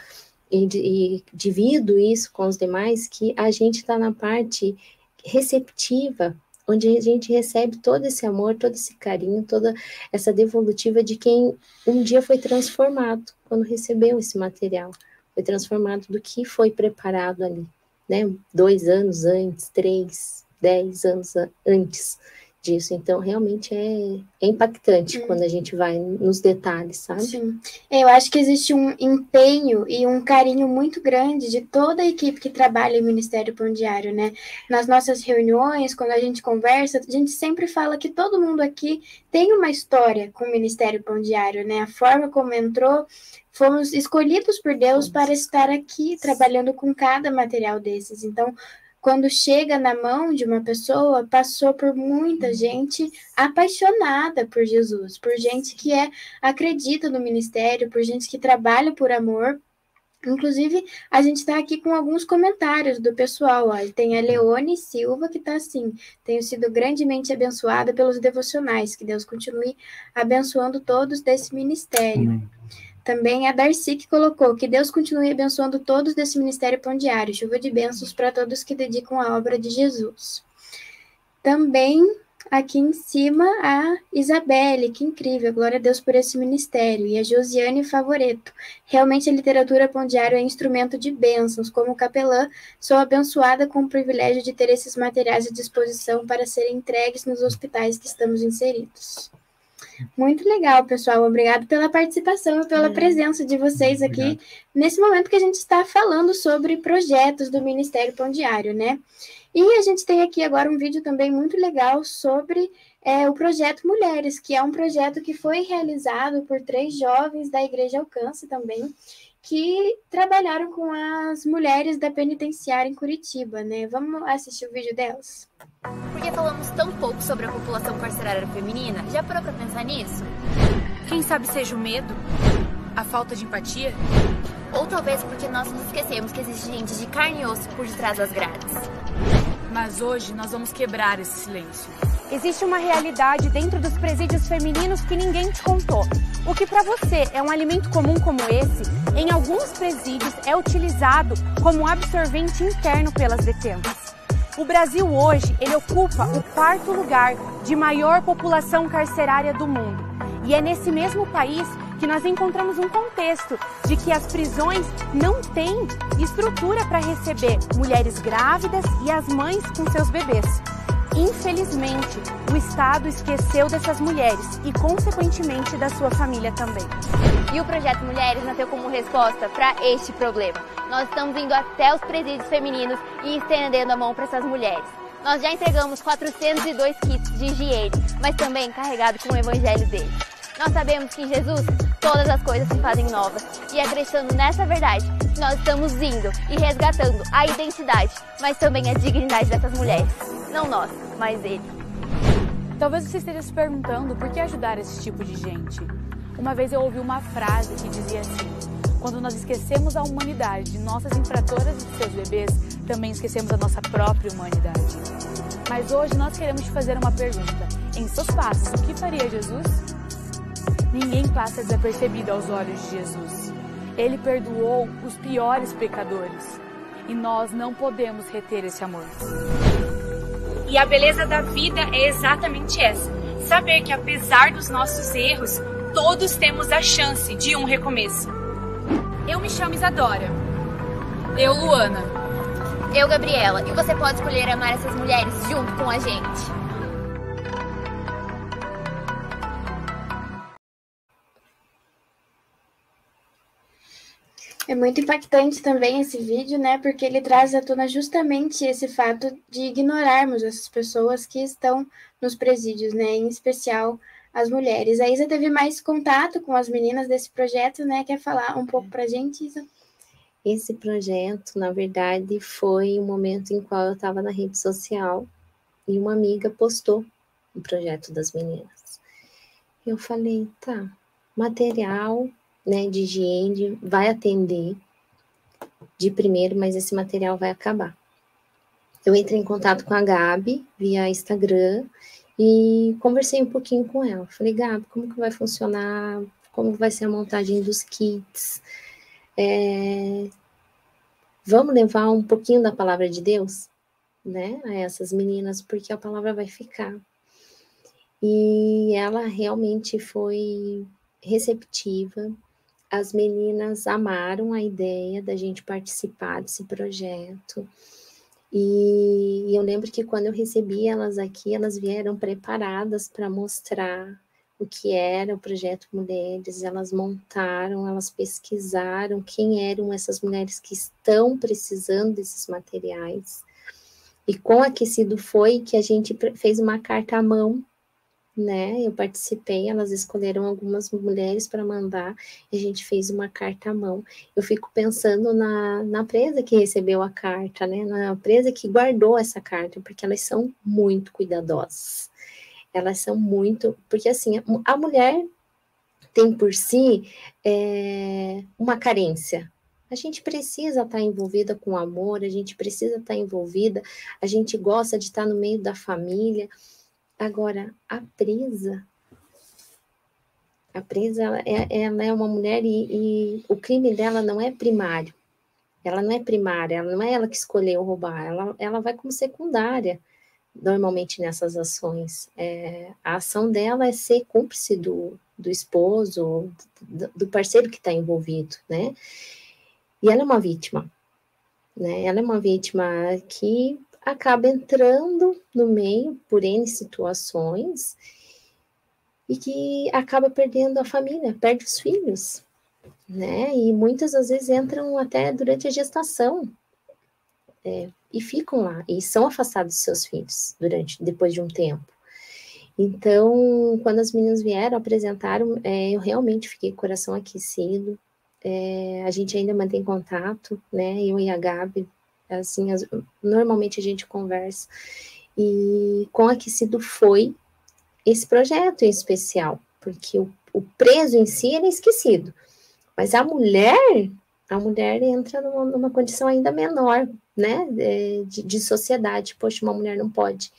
Speaker 3: e, e divido isso com os demais, que a gente está na parte receptiva, onde a gente recebe todo esse amor, todo esse carinho, toda essa devolutiva de quem um dia foi transformado quando recebeu esse material, foi transformado do que foi preparado ali, né? Dois anos antes, três, 10 anos antes disso. Então, realmente é, é impactante hum. quando a gente vai nos detalhes, sabe?
Speaker 1: Sim. Eu acho que existe um empenho e um carinho muito grande de toda a equipe que trabalha em Ministério Pão Diário, né? Nas nossas reuniões, quando a gente conversa, a gente sempre fala que todo mundo aqui tem uma história com o Ministério Pão Diário, né? A forma como entrou, fomos escolhidos por Deus para estar aqui trabalhando com cada material desses. Então, quando chega na mão de uma pessoa, passou por muita gente apaixonada por Jesus, por gente que é acredita no ministério, por gente que trabalha por amor. Inclusive, a gente está aqui com alguns comentários do pessoal. Ó. Tem a Leone Silva que está assim: tenho sido grandemente abençoada pelos devocionais. Que Deus continue abençoando todos desse ministério. Amém. Também a Darcy que colocou que Deus continue abençoando todos desse ministério pão diário, chuva de bênçãos para todos que dedicam a obra de Jesus. Também aqui em cima a Isabelle, que incrível, glória a Deus por esse ministério, e a Josiane Favoreto. Realmente a literatura pão diário é instrumento de bênçãos. Como capelã, sou abençoada com o privilégio de ter esses materiais à disposição para serem entregues nos hospitais que estamos inseridos. Muito legal, pessoal. Obrigado pela participação e pela é. presença de vocês aqui Obrigado. nesse momento que a gente está falando sobre projetos do Ministério Pão Diário, né? E a gente tem aqui agora um vídeo também muito legal sobre é, o projeto Mulheres, que é um projeto que foi realizado por três jovens da Igreja Alcance também, que trabalharam com as mulheres da penitenciária em Curitiba, né? Vamos assistir o vídeo delas?
Speaker 8: Por que falamos tão pouco sobre a população carcerária feminina? Já parou pra pensar nisso? Quem sabe seja o medo? A falta de empatia? Ou talvez porque nós nos esquecemos que existe gente de carne e osso por detrás das grades. Mas hoje nós vamos quebrar esse silêncio.
Speaker 9: Existe uma realidade dentro dos presídios femininos que ninguém te contou. O que para você é um alimento comum como esse, em alguns presídios é utilizado como absorvente interno pelas detentas. O Brasil hoje, ele ocupa o quarto lugar de maior população carcerária do mundo. E é nesse mesmo país que nós encontramos um contexto de que as prisões não têm estrutura para receber mulheres grávidas e as mães com seus bebês. Infelizmente, o Estado esqueceu dessas mulheres e, consequentemente, da sua família também.
Speaker 8: E o Projeto Mulheres nasceu como resposta para este problema. Nós estamos indo até os presídios femininos e estendendo a mão para essas mulheres. Nós já entregamos 402 kits de higiene, mas também carregado com o evangelho dele. Nós sabemos que em Jesus todas as coisas se fazem novas. E é acreditando nessa verdade que nós estamos indo e resgatando a identidade, mas também a dignidade dessas mulheres. Não nós, mas ele.
Speaker 9: Talvez você esteja se perguntando por que ajudar esse tipo de gente. Uma vez eu ouvi uma frase que dizia assim: quando nós esquecemos a humanidade de nossas infratoras e de seus bebês, também esquecemos a nossa própria humanidade. Mas hoje nós queremos te fazer uma pergunta. Em seus passos, o que faria Jesus? Ninguém passa desapercebido aos olhos de Jesus. Ele perdoou os piores pecadores. E nós não podemos reter esse amor.
Speaker 10: E a beleza da vida é exatamente essa: saber que apesar dos nossos erros, todos temos a chance de um recomeço. Eu me chamo Isadora.
Speaker 8: Eu, Luana. Eu, Gabriela. E você pode escolher amar essas mulheres junto com a gente.
Speaker 1: É muito impactante também esse vídeo, né? Porque ele traz à tona justamente esse fato de ignorarmos essas pessoas que estão nos presídios, né? Em especial as mulheres. A Isa teve mais contato com as meninas desse projeto, né? Quer falar um pouco pra gente, Isa?
Speaker 3: Esse projeto, na verdade, foi um momento em qual eu estava na rede social e uma amiga postou o projeto das meninas. Eu falei, tá, material né, de higiene vai atender de primeiro, mas esse material vai acabar. Eu entrei em contato com a Gabi via Instagram e conversei um pouquinho com ela. Falei, Gabi, como que vai funcionar? Como vai ser a montagem dos kits? É... Vamos levar um pouquinho da palavra de Deus, né, a essas meninas, porque a palavra vai ficar. E ela realmente foi receptiva, as meninas amaram a ideia da gente participar desse projeto. E eu lembro que quando eu recebi elas aqui, elas vieram preparadas para mostrar o que era o projeto Mulheres, elas montaram, elas pesquisaram quem eram essas mulheres que estão precisando desses materiais. E com aquecido foi que a gente fez uma carta à mão né? Eu participei, elas escolheram algumas mulheres para mandar e a gente fez uma carta à mão. Eu fico pensando na, na presa que recebeu a carta, né? Na presa que guardou essa carta, porque elas são muito cuidadosas. Elas são muito. Porque assim, a mulher tem por si é, uma carência, a gente precisa estar envolvida com amor, a gente precisa estar envolvida, a gente gosta de estar no meio da família, Agora, a presa, a presa, ela é, ela é uma mulher e, e, o crime dela não é primário. Ela não é primária, ela não é ela que escolheu roubar, ela, ela vai como secundária, normalmente nessas ações. É, a ação dela é ser cúmplice do, do esposo, do, do parceiro que está envolvido, né? E ela é uma vítima, né? Ela é uma vítima que acaba entrando no meio por N situações e que acaba perdendo a família, perde os filhos, né? E muitas das vezes entram até durante a gestação é, e ficam lá e são afastados dos seus filhos durante depois de um tempo. Então, quando as meninas vieram apresentaram, é, eu realmente fiquei com o coração aquecido. É, a gente ainda mantém contato, né? Eu e a Gabi assim, as, normalmente a gente conversa. E com Aquecido foi esse projeto em especial, porque o, o preso em si é esquecido, mas a mulher, a mulher entra numa, numa condição ainda menor, né, de, de sociedade. Poxa, uma mulher não pode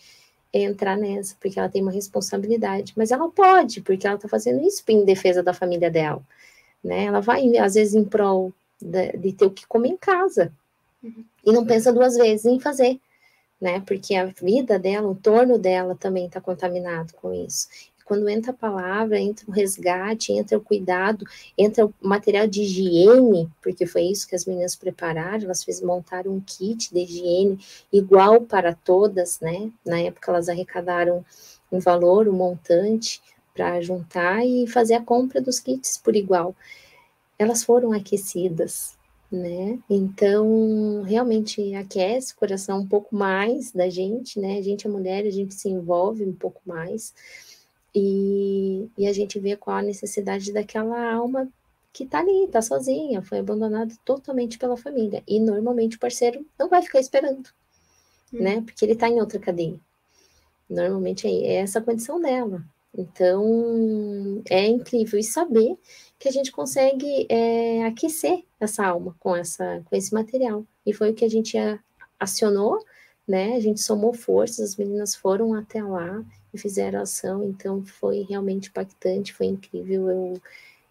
Speaker 3: entrar nessa, porque ela tem uma responsabilidade, mas ela pode, porque ela está fazendo isso em defesa da família dela, né? Ela vai, às vezes, em prol de, de ter o que comer em casa. E não pensa duas vezes em fazer, né? Porque a vida dela, o torno dela também está contaminado com isso. quando entra a palavra, entra o resgate, entra o cuidado, entra o material de higiene, porque foi isso que as meninas prepararam, elas fez, montaram um kit de higiene igual para todas, né? Na época elas arrecadaram um valor, um montante para juntar e fazer a compra dos kits por igual. Elas foram aquecidas, né? Então, realmente aquece o coração um pouco mais da gente, né? A gente é mulher, a gente se envolve um pouco mais e, e a gente vê qual a necessidade daquela alma que tá ali, tá sozinha, foi abandonada totalmente pela família. E normalmente o parceiro não vai ficar esperando, hum. né? Porque ele tá em outra cadeia. Normalmente é, é essa a condição dela. Então, é incrível e saber que a gente consegue é, aquecer essa alma com, essa, com esse material. E foi o que a gente acionou, né? A gente somou forças, as meninas foram até lá e fizeram ação, então foi realmente impactante, foi incrível. Eu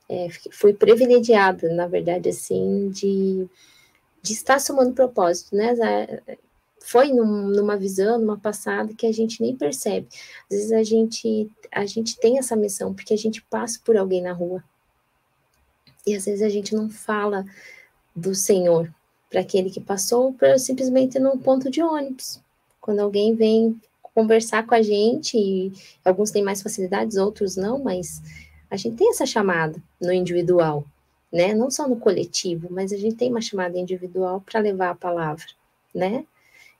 Speaker 3: é, fui privilegiada, na verdade, assim, de, de estar somando propósito, né? Foi num, numa visão, numa passada que a gente nem percebe. Às vezes a gente, a gente tem essa missão porque a gente passa por alguém na rua, e às vezes a gente não fala do Senhor para aquele que passou, para simplesmente num ponto de ônibus. Quando alguém vem conversar com a gente, e alguns têm mais facilidades, outros não, mas a gente tem essa chamada no individual, né? Não só no coletivo, mas a gente tem uma chamada individual para levar a palavra, né?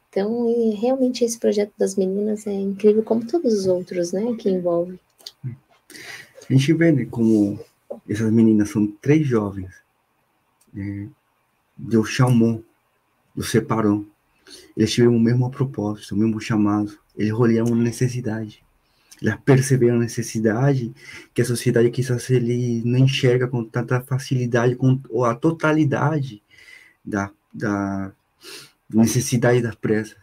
Speaker 3: Então, realmente esse projeto das meninas é incrível, como todos os outros, né, que envolve.
Speaker 2: A gente vê, né, como essas meninas são três jovens. É, Deus chamou, Deus separou. Eles tiveram o mesmo propósito, o mesmo chamado. Eles olharam necessidade. Eles perceberam a necessidade que a sociedade quizás ele não enxerga com tanta facilidade, com ou a totalidade da, da necessidade das pressas.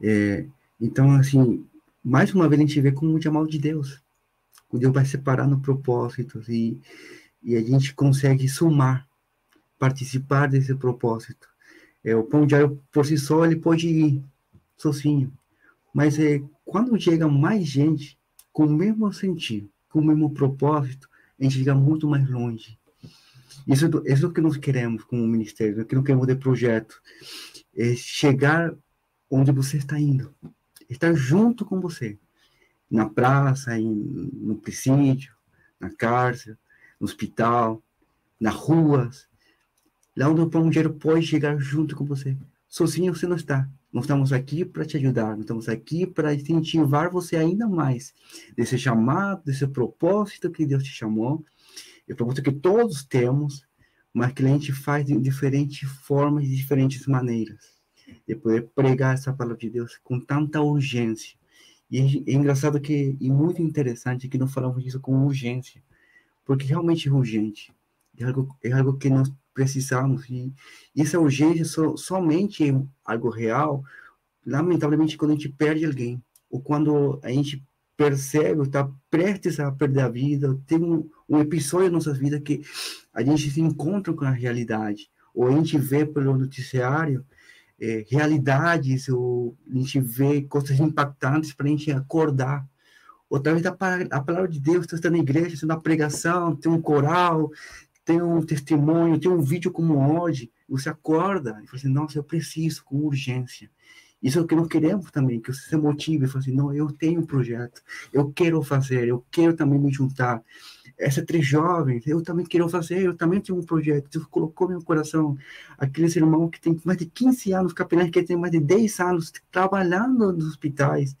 Speaker 2: É, então, assim, mais uma vez a gente vê como o chamado de Deus. Deus vai separar no propósito e, e a gente consegue somar, participar desse propósito. É, o pão diário por si só ele pode ir sozinho, mas é, quando chega mais gente com o mesmo sentido, com o mesmo propósito, a gente chega muito mais longe. Isso, isso é o que nós queremos como ministério, o que nós queremos de projeto, é chegar onde você está indo, estar junto com você, na praça, em, no presídio, na cárcere, no hospital, nas ruas, lá onde o dinheiro pode chegar junto com você. Sozinho você não está. Nós estamos aqui para te ajudar, nós estamos aqui para incentivar você ainda mais. Desse chamado, desse propósito que Deus te chamou, e propósito que todos temos, mas que a gente faz de diferentes formas, de diferentes maneiras, de poder pregar essa palavra de Deus com tanta urgência, e é, é engraçado que, e muito interessante que não falamos disso com urgência, porque realmente é urgente. É algo, é algo que nós precisamos. E, e essa urgência so, somente é algo real, lamentavelmente, quando a gente perde alguém, ou quando a gente percebe, está prestes a perder a vida, tem um, um episódio na nossa vida que a gente se encontra com a realidade, ou a gente vê pelo noticiário é, realidades, ou a gente vê coisas impactantes para a gente acordar. Ou talvez a, a palavra de Deus está na igreja, está na pregação, tem um coral, tem um testemunho, tem um vídeo como hoje, você acorda e fala assim, nossa, eu preciso, com urgência. Isso é o que nós queremos também, que você se motive e fale assim, não, eu tenho um projeto, eu quero fazer, eu quero também me juntar essa três jovens, eu também queria fazer, eu também tinha um projeto, Deus colocou meu coração, aqueles irmãos que tem mais de 15 anos, capelães que tem mais de 10 anos trabalhando nos hospitais,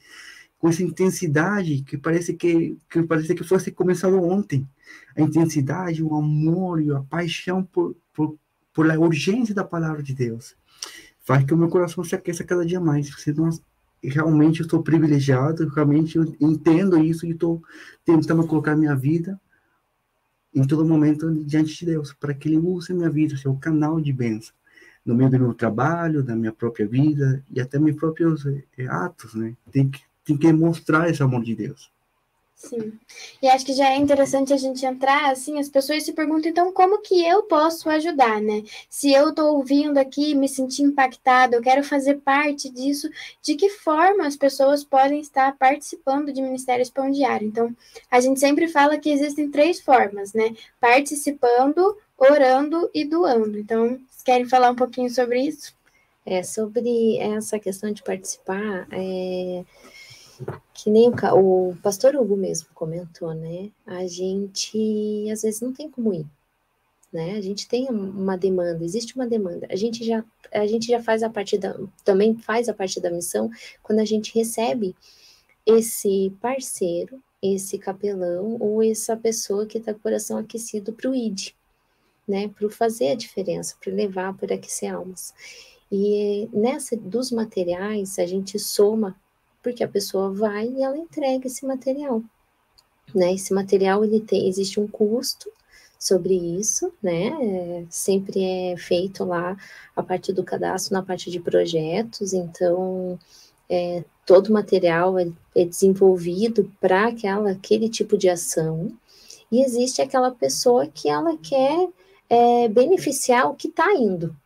Speaker 2: com essa intensidade que parece que, que parece que fosse começado ontem, a intensidade, o amor e a paixão por, por, por a urgência da palavra de Deus, faz que o meu coração se aqueça cada dia mais, realmente eu estou privilegiado, realmente eu entendo isso e estou tentando colocar minha vida em todo momento diante de Deus, para que Ele use a minha vida, ser o canal de bênção, no meio do meu trabalho, da minha própria vida e até meus próprios eh, atos, né? Tem que, tem que mostrar esse amor de Deus.
Speaker 1: Sim. E acho que já é interessante a gente entrar, assim, as pessoas se perguntam, então, como que eu posso ajudar, né? Se eu estou ouvindo aqui, me senti impactado, eu quero fazer parte disso, de que forma as pessoas podem estar participando de Ministério Pão Diário? Então, a gente sempre fala que existem três formas, né? Participando, orando e doando. Então, vocês querem falar um pouquinho sobre isso?
Speaker 3: É, sobre essa questão de participar, é que nem o, o pastor Hugo mesmo comentou, né? A gente às vezes não tem como ir, né? A gente tem uma demanda, existe uma demanda. A gente já a gente já faz a parte da também faz a parte da missão quando a gente recebe esse parceiro, esse capelão ou essa pessoa que está com o coração aquecido para o ID, né? Para fazer a diferença, para levar, para aquecer almas. E nessa dos materiais a gente soma porque a pessoa vai e ela entrega esse material. Né? Esse material ele tem, existe um custo sobre isso, né? É, sempre é feito lá a parte do cadastro na parte de projetos, então é, todo o material é, é desenvolvido para aquela aquele tipo de ação e existe aquela pessoa que ela quer é, beneficiar o que está indo,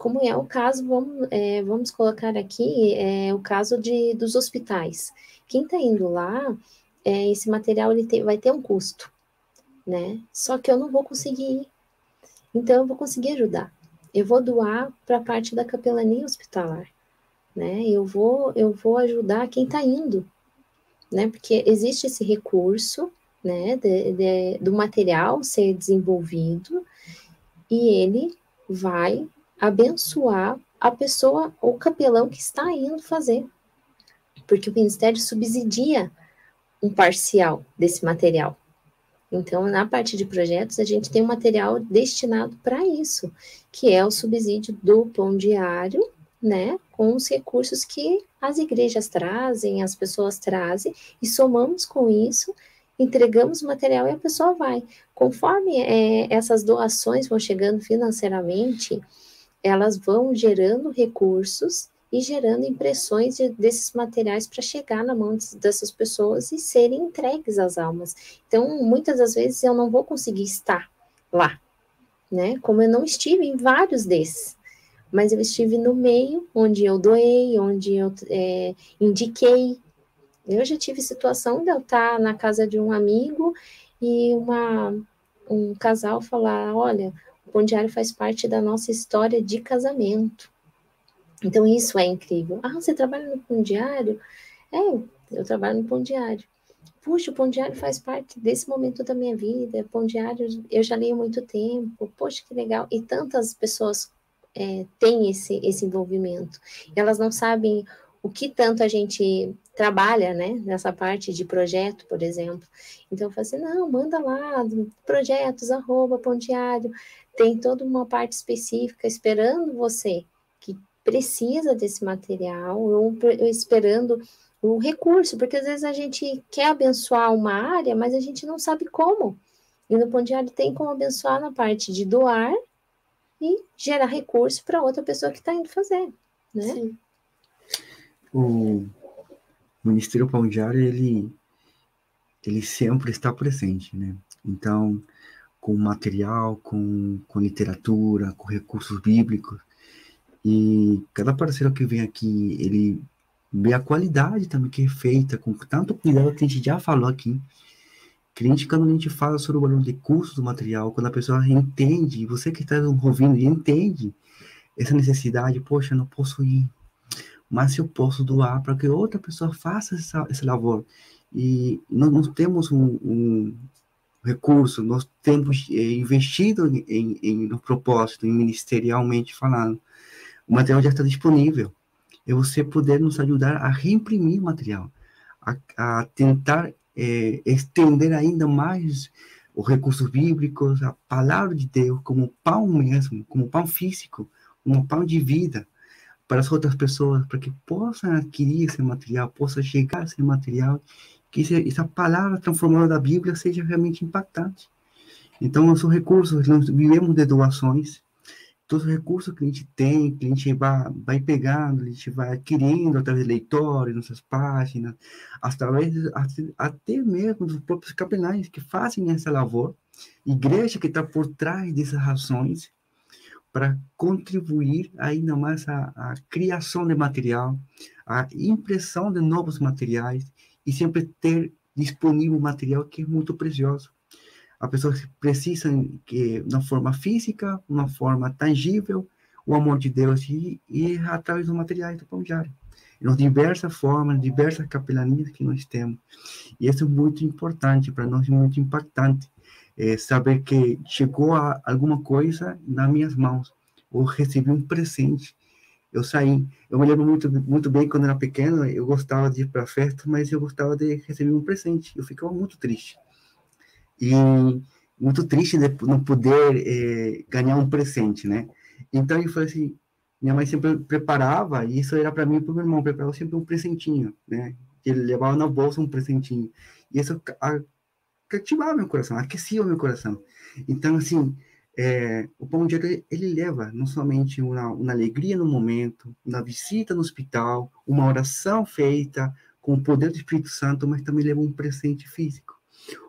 Speaker 3: como é o caso, vamos, é, vamos colocar aqui é, o caso de, dos hospitais. Quem está indo lá, é, esse material ele vai ter um custo, né? Só que eu não vou conseguir ir. Então, eu vou conseguir ajudar. Eu vou doar para a parte da capelania hospitalar, né? Eu vou, eu vou ajudar quem está indo, né? Porque existe esse recurso, né? De, de, do material ser desenvolvido e ele vai abençoar a pessoa, o capelão que está indo fazer. Porque o ministério subsidia um parcial desse material. Então, na parte de projetos, a gente tem um material destinado para isso, que é o subsídio do pão diário, né, com os recursos que as igrejas trazem, as pessoas trazem, e somamos com isso, entregamos o material e a pessoa vai. Conforme é, essas doações vão chegando financeiramente, elas vão gerando recursos e gerando impressões de, desses materiais para chegar na mão dessas pessoas e serem entregues às almas. Então, muitas das vezes eu não vou conseguir estar lá, né? Como eu não estive em vários desses, mas eu estive no meio, onde eu doei, onde eu é, indiquei. Eu já tive situação de eu estar na casa de um amigo e uma, um casal falar: olha, o Pão Diário faz parte da nossa história de casamento. Então, isso é incrível. Ah, você trabalha no Pão Diário? É, eu trabalho no Pão Diário. Puxa, o Pão Diário faz parte desse momento da minha vida. Pão Diário, eu já li há muito tempo. Poxa, que legal. E tantas pessoas é, têm esse, esse envolvimento. Elas não sabem o que tanto a gente trabalha, né, nessa parte de projeto, por exemplo. Então, eu falei assim, não, manda lá, projetos, arroba, pão diário, tem toda uma parte específica esperando você, que precisa desse material, ou esperando o recurso, porque às vezes a gente quer abençoar uma área, mas a gente não sabe como. E no Pão Diário tem como abençoar na parte de doar e gerar recurso para outra pessoa que está indo fazer, né? Sim.
Speaker 2: O Ministério Pão Diário, ele, ele sempre está presente, né? Então, com material, com, com literatura, com recursos bíblicos. E cada parceiro que vem aqui, ele vê a qualidade também que é feita, com tanto cuidado que a gente já falou aqui. Cliente, quando a gente fala sobre o valor de custo do material, quando a pessoa entende, você que está ouvindo entende essa necessidade, poxa, não posso ir, mas eu posso doar para que outra pessoa faça essa, esse labor. E nós, nós temos um, um, recurso, nós temos é, investido em, em, no propósito, em ministerialmente falando. O material já está disponível. É você poder nos ajudar a reimprimir material, a, a tentar é, estender ainda mais os recursos bíblicos, a palavra de Deus como pão mesmo, como pão físico, como pão de vida para as outras pessoas, para que possam adquirir esse material, possam chegar a esse material que essa palavra transformada da Bíblia seja realmente impactante. Então, nossos recursos, nós vivemos de doações. todos os recursos que a gente tem, que a gente vai, vai pegando, a gente vai adquirindo através de leitores, nossas páginas, através, até mesmo dos próprios capelães que fazem essa lavoura, igreja que está por trás dessas ações, para contribuir ainda mais à criação de material, à impressão de novos materiais e sempre ter disponível material que é muito precioso. A pessoa precisa que na forma física, uma forma tangível, o amor de Deus e, e através dos materiais do pão diário. Em diversas formas, diversas capelanias que nós temos. E isso é muito importante para nós, muito impactante é, saber que chegou alguma coisa nas minhas mãos, ou recebi um presente. Eu saí, eu me lembro muito, muito bem quando era pequeno, eu gostava de ir para a festa, mas eu gostava de receber um presente. Eu ficava muito triste. E muito triste de não poder é, ganhar um presente, né? Então eu falei assim, minha mãe sempre preparava, e isso era para mim e para o meu irmão, preparava sempre um presentinho, né? Ele levava na bolsa um presentinho. E isso cativava meu coração, aquecia o meu coração. Então, assim, é, o pão de ele, ele leva não somente uma, uma alegria no momento, uma visita no hospital, uma oração feita com o poder do Espírito Santo, mas também leva um presente físico,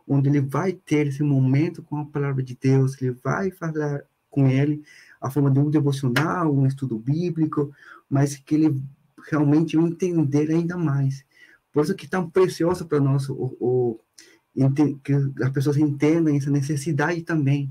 Speaker 2: onde ele vai ter esse momento com a palavra de Deus, ele vai falar com ele a forma de um devocional, um estudo bíblico, mas que ele realmente vai entender ainda mais. Por isso que é tão precioso para nós o, o que as pessoas entendam essa necessidade também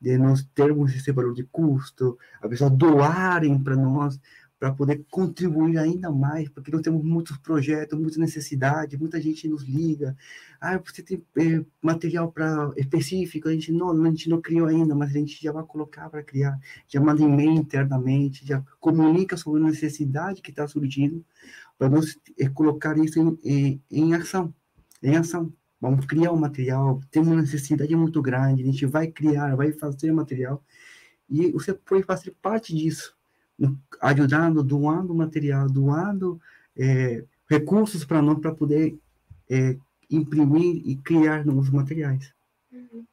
Speaker 2: de nós termos esse valor de custo, as pessoas doarem para nós, para poder contribuir ainda mais, porque nós temos muitos projetos, muita necessidade, muita gente nos liga, ah, você tem é, material para específico, a gente não, a gente não criou ainda, mas a gente já vai colocar para criar, já manda e-mail internamente, já comunica sobre a necessidade que está surgindo, para nós é, colocar isso em, em, em ação, em ação, Vamos criar um material, tem uma necessidade muito grande, a gente vai criar, vai fazer material, e você pode fazer parte disso, ajudando, doando material, doando é, recursos para nós, para poder é, imprimir e criar novos materiais.
Speaker 1: Uhum.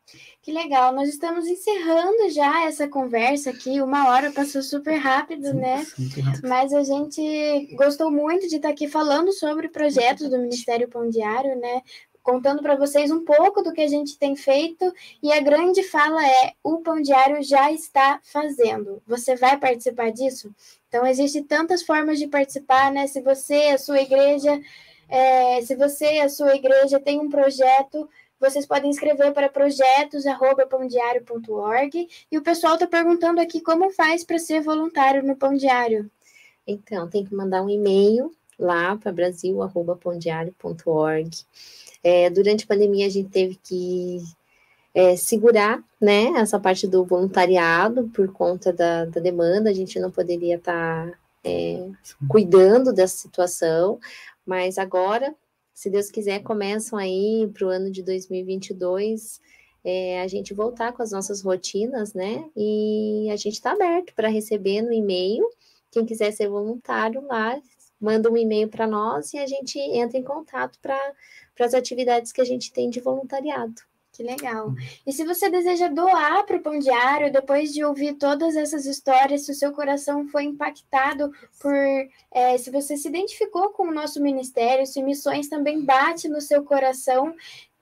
Speaker 1: Que legal, nós estamos encerrando já essa conversa aqui, uma hora passou super rápido, sim, né? Sim, rápido. Mas a gente gostou muito de estar aqui falando sobre projetos do Ministério Pão Diário, né? Contando para vocês um pouco do que a gente tem feito e a grande fala é: o Pão Diário já está fazendo. Você vai participar disso? Então, existem tantas formas de participar, né? Se você, a sua igreja, é, se você, a sua igreja tem um projeto, vocês podem escrever para projetos@pãodiario.org e o pessoal está perguntando aqui como faz para ser voluntário no Pão Diário.
Speaker 3: Então, tem que mandar um e-mail lá para brasil@pãodiario.org. É, durante a pandemia, a gente teve que é, segurar né, essa parte do voluntariado por conta da, da demanda, a gente não poderia estar tá, é, cuidando dessa situação, mas agora, se Deus quiser, começam aí para o ano de 2022 é, a gente voltar com as nossas rotinas, né? E a gente está aberto para receber no e-mail. Quem quiser ser voluntário lá, manda um e-mail para nós e a gente entra em contato para as atividades que a gente tem de voluntariado.
Speaker 1: Que legal. Uhum. E se você deseja doar para o Pão Diário, depois de ouvir todas essas histórias, se o seu coração foi impactado por. É, se você se identificou com o nosso ministério, se missões também bate no seu coração,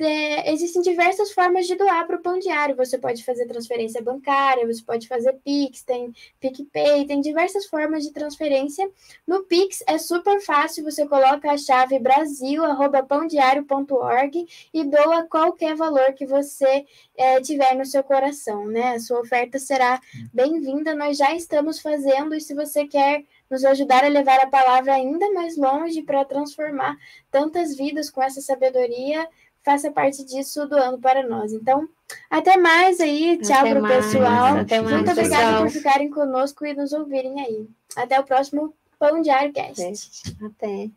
Speaker 1: é, existem diversas formas de doar para o Pão Diário. Você pode fazer transferência bancária, você pode fazer Pix, tem PicPay, tem diversas formas de transferência. No Pix é super fácil, você coloca a chave brasil.pãodiario.org e doa qualquer valor que você é, tiver no seu coração, né? A sua oferta será bem-vinda. Nós já estamos fazendo, e se você quer nos ajudar a levar a palavra ainda mais longe para transformar tantas vidas com essa sabedoria, faça parte disso doando para nós. Então, até mais aí. Tchau para o pessoal. Até mais, Muito obrigada por ficarem conosco e nos ouvirem aí. Até o próximo Pão Diário Cast.
Speaker 3: Até.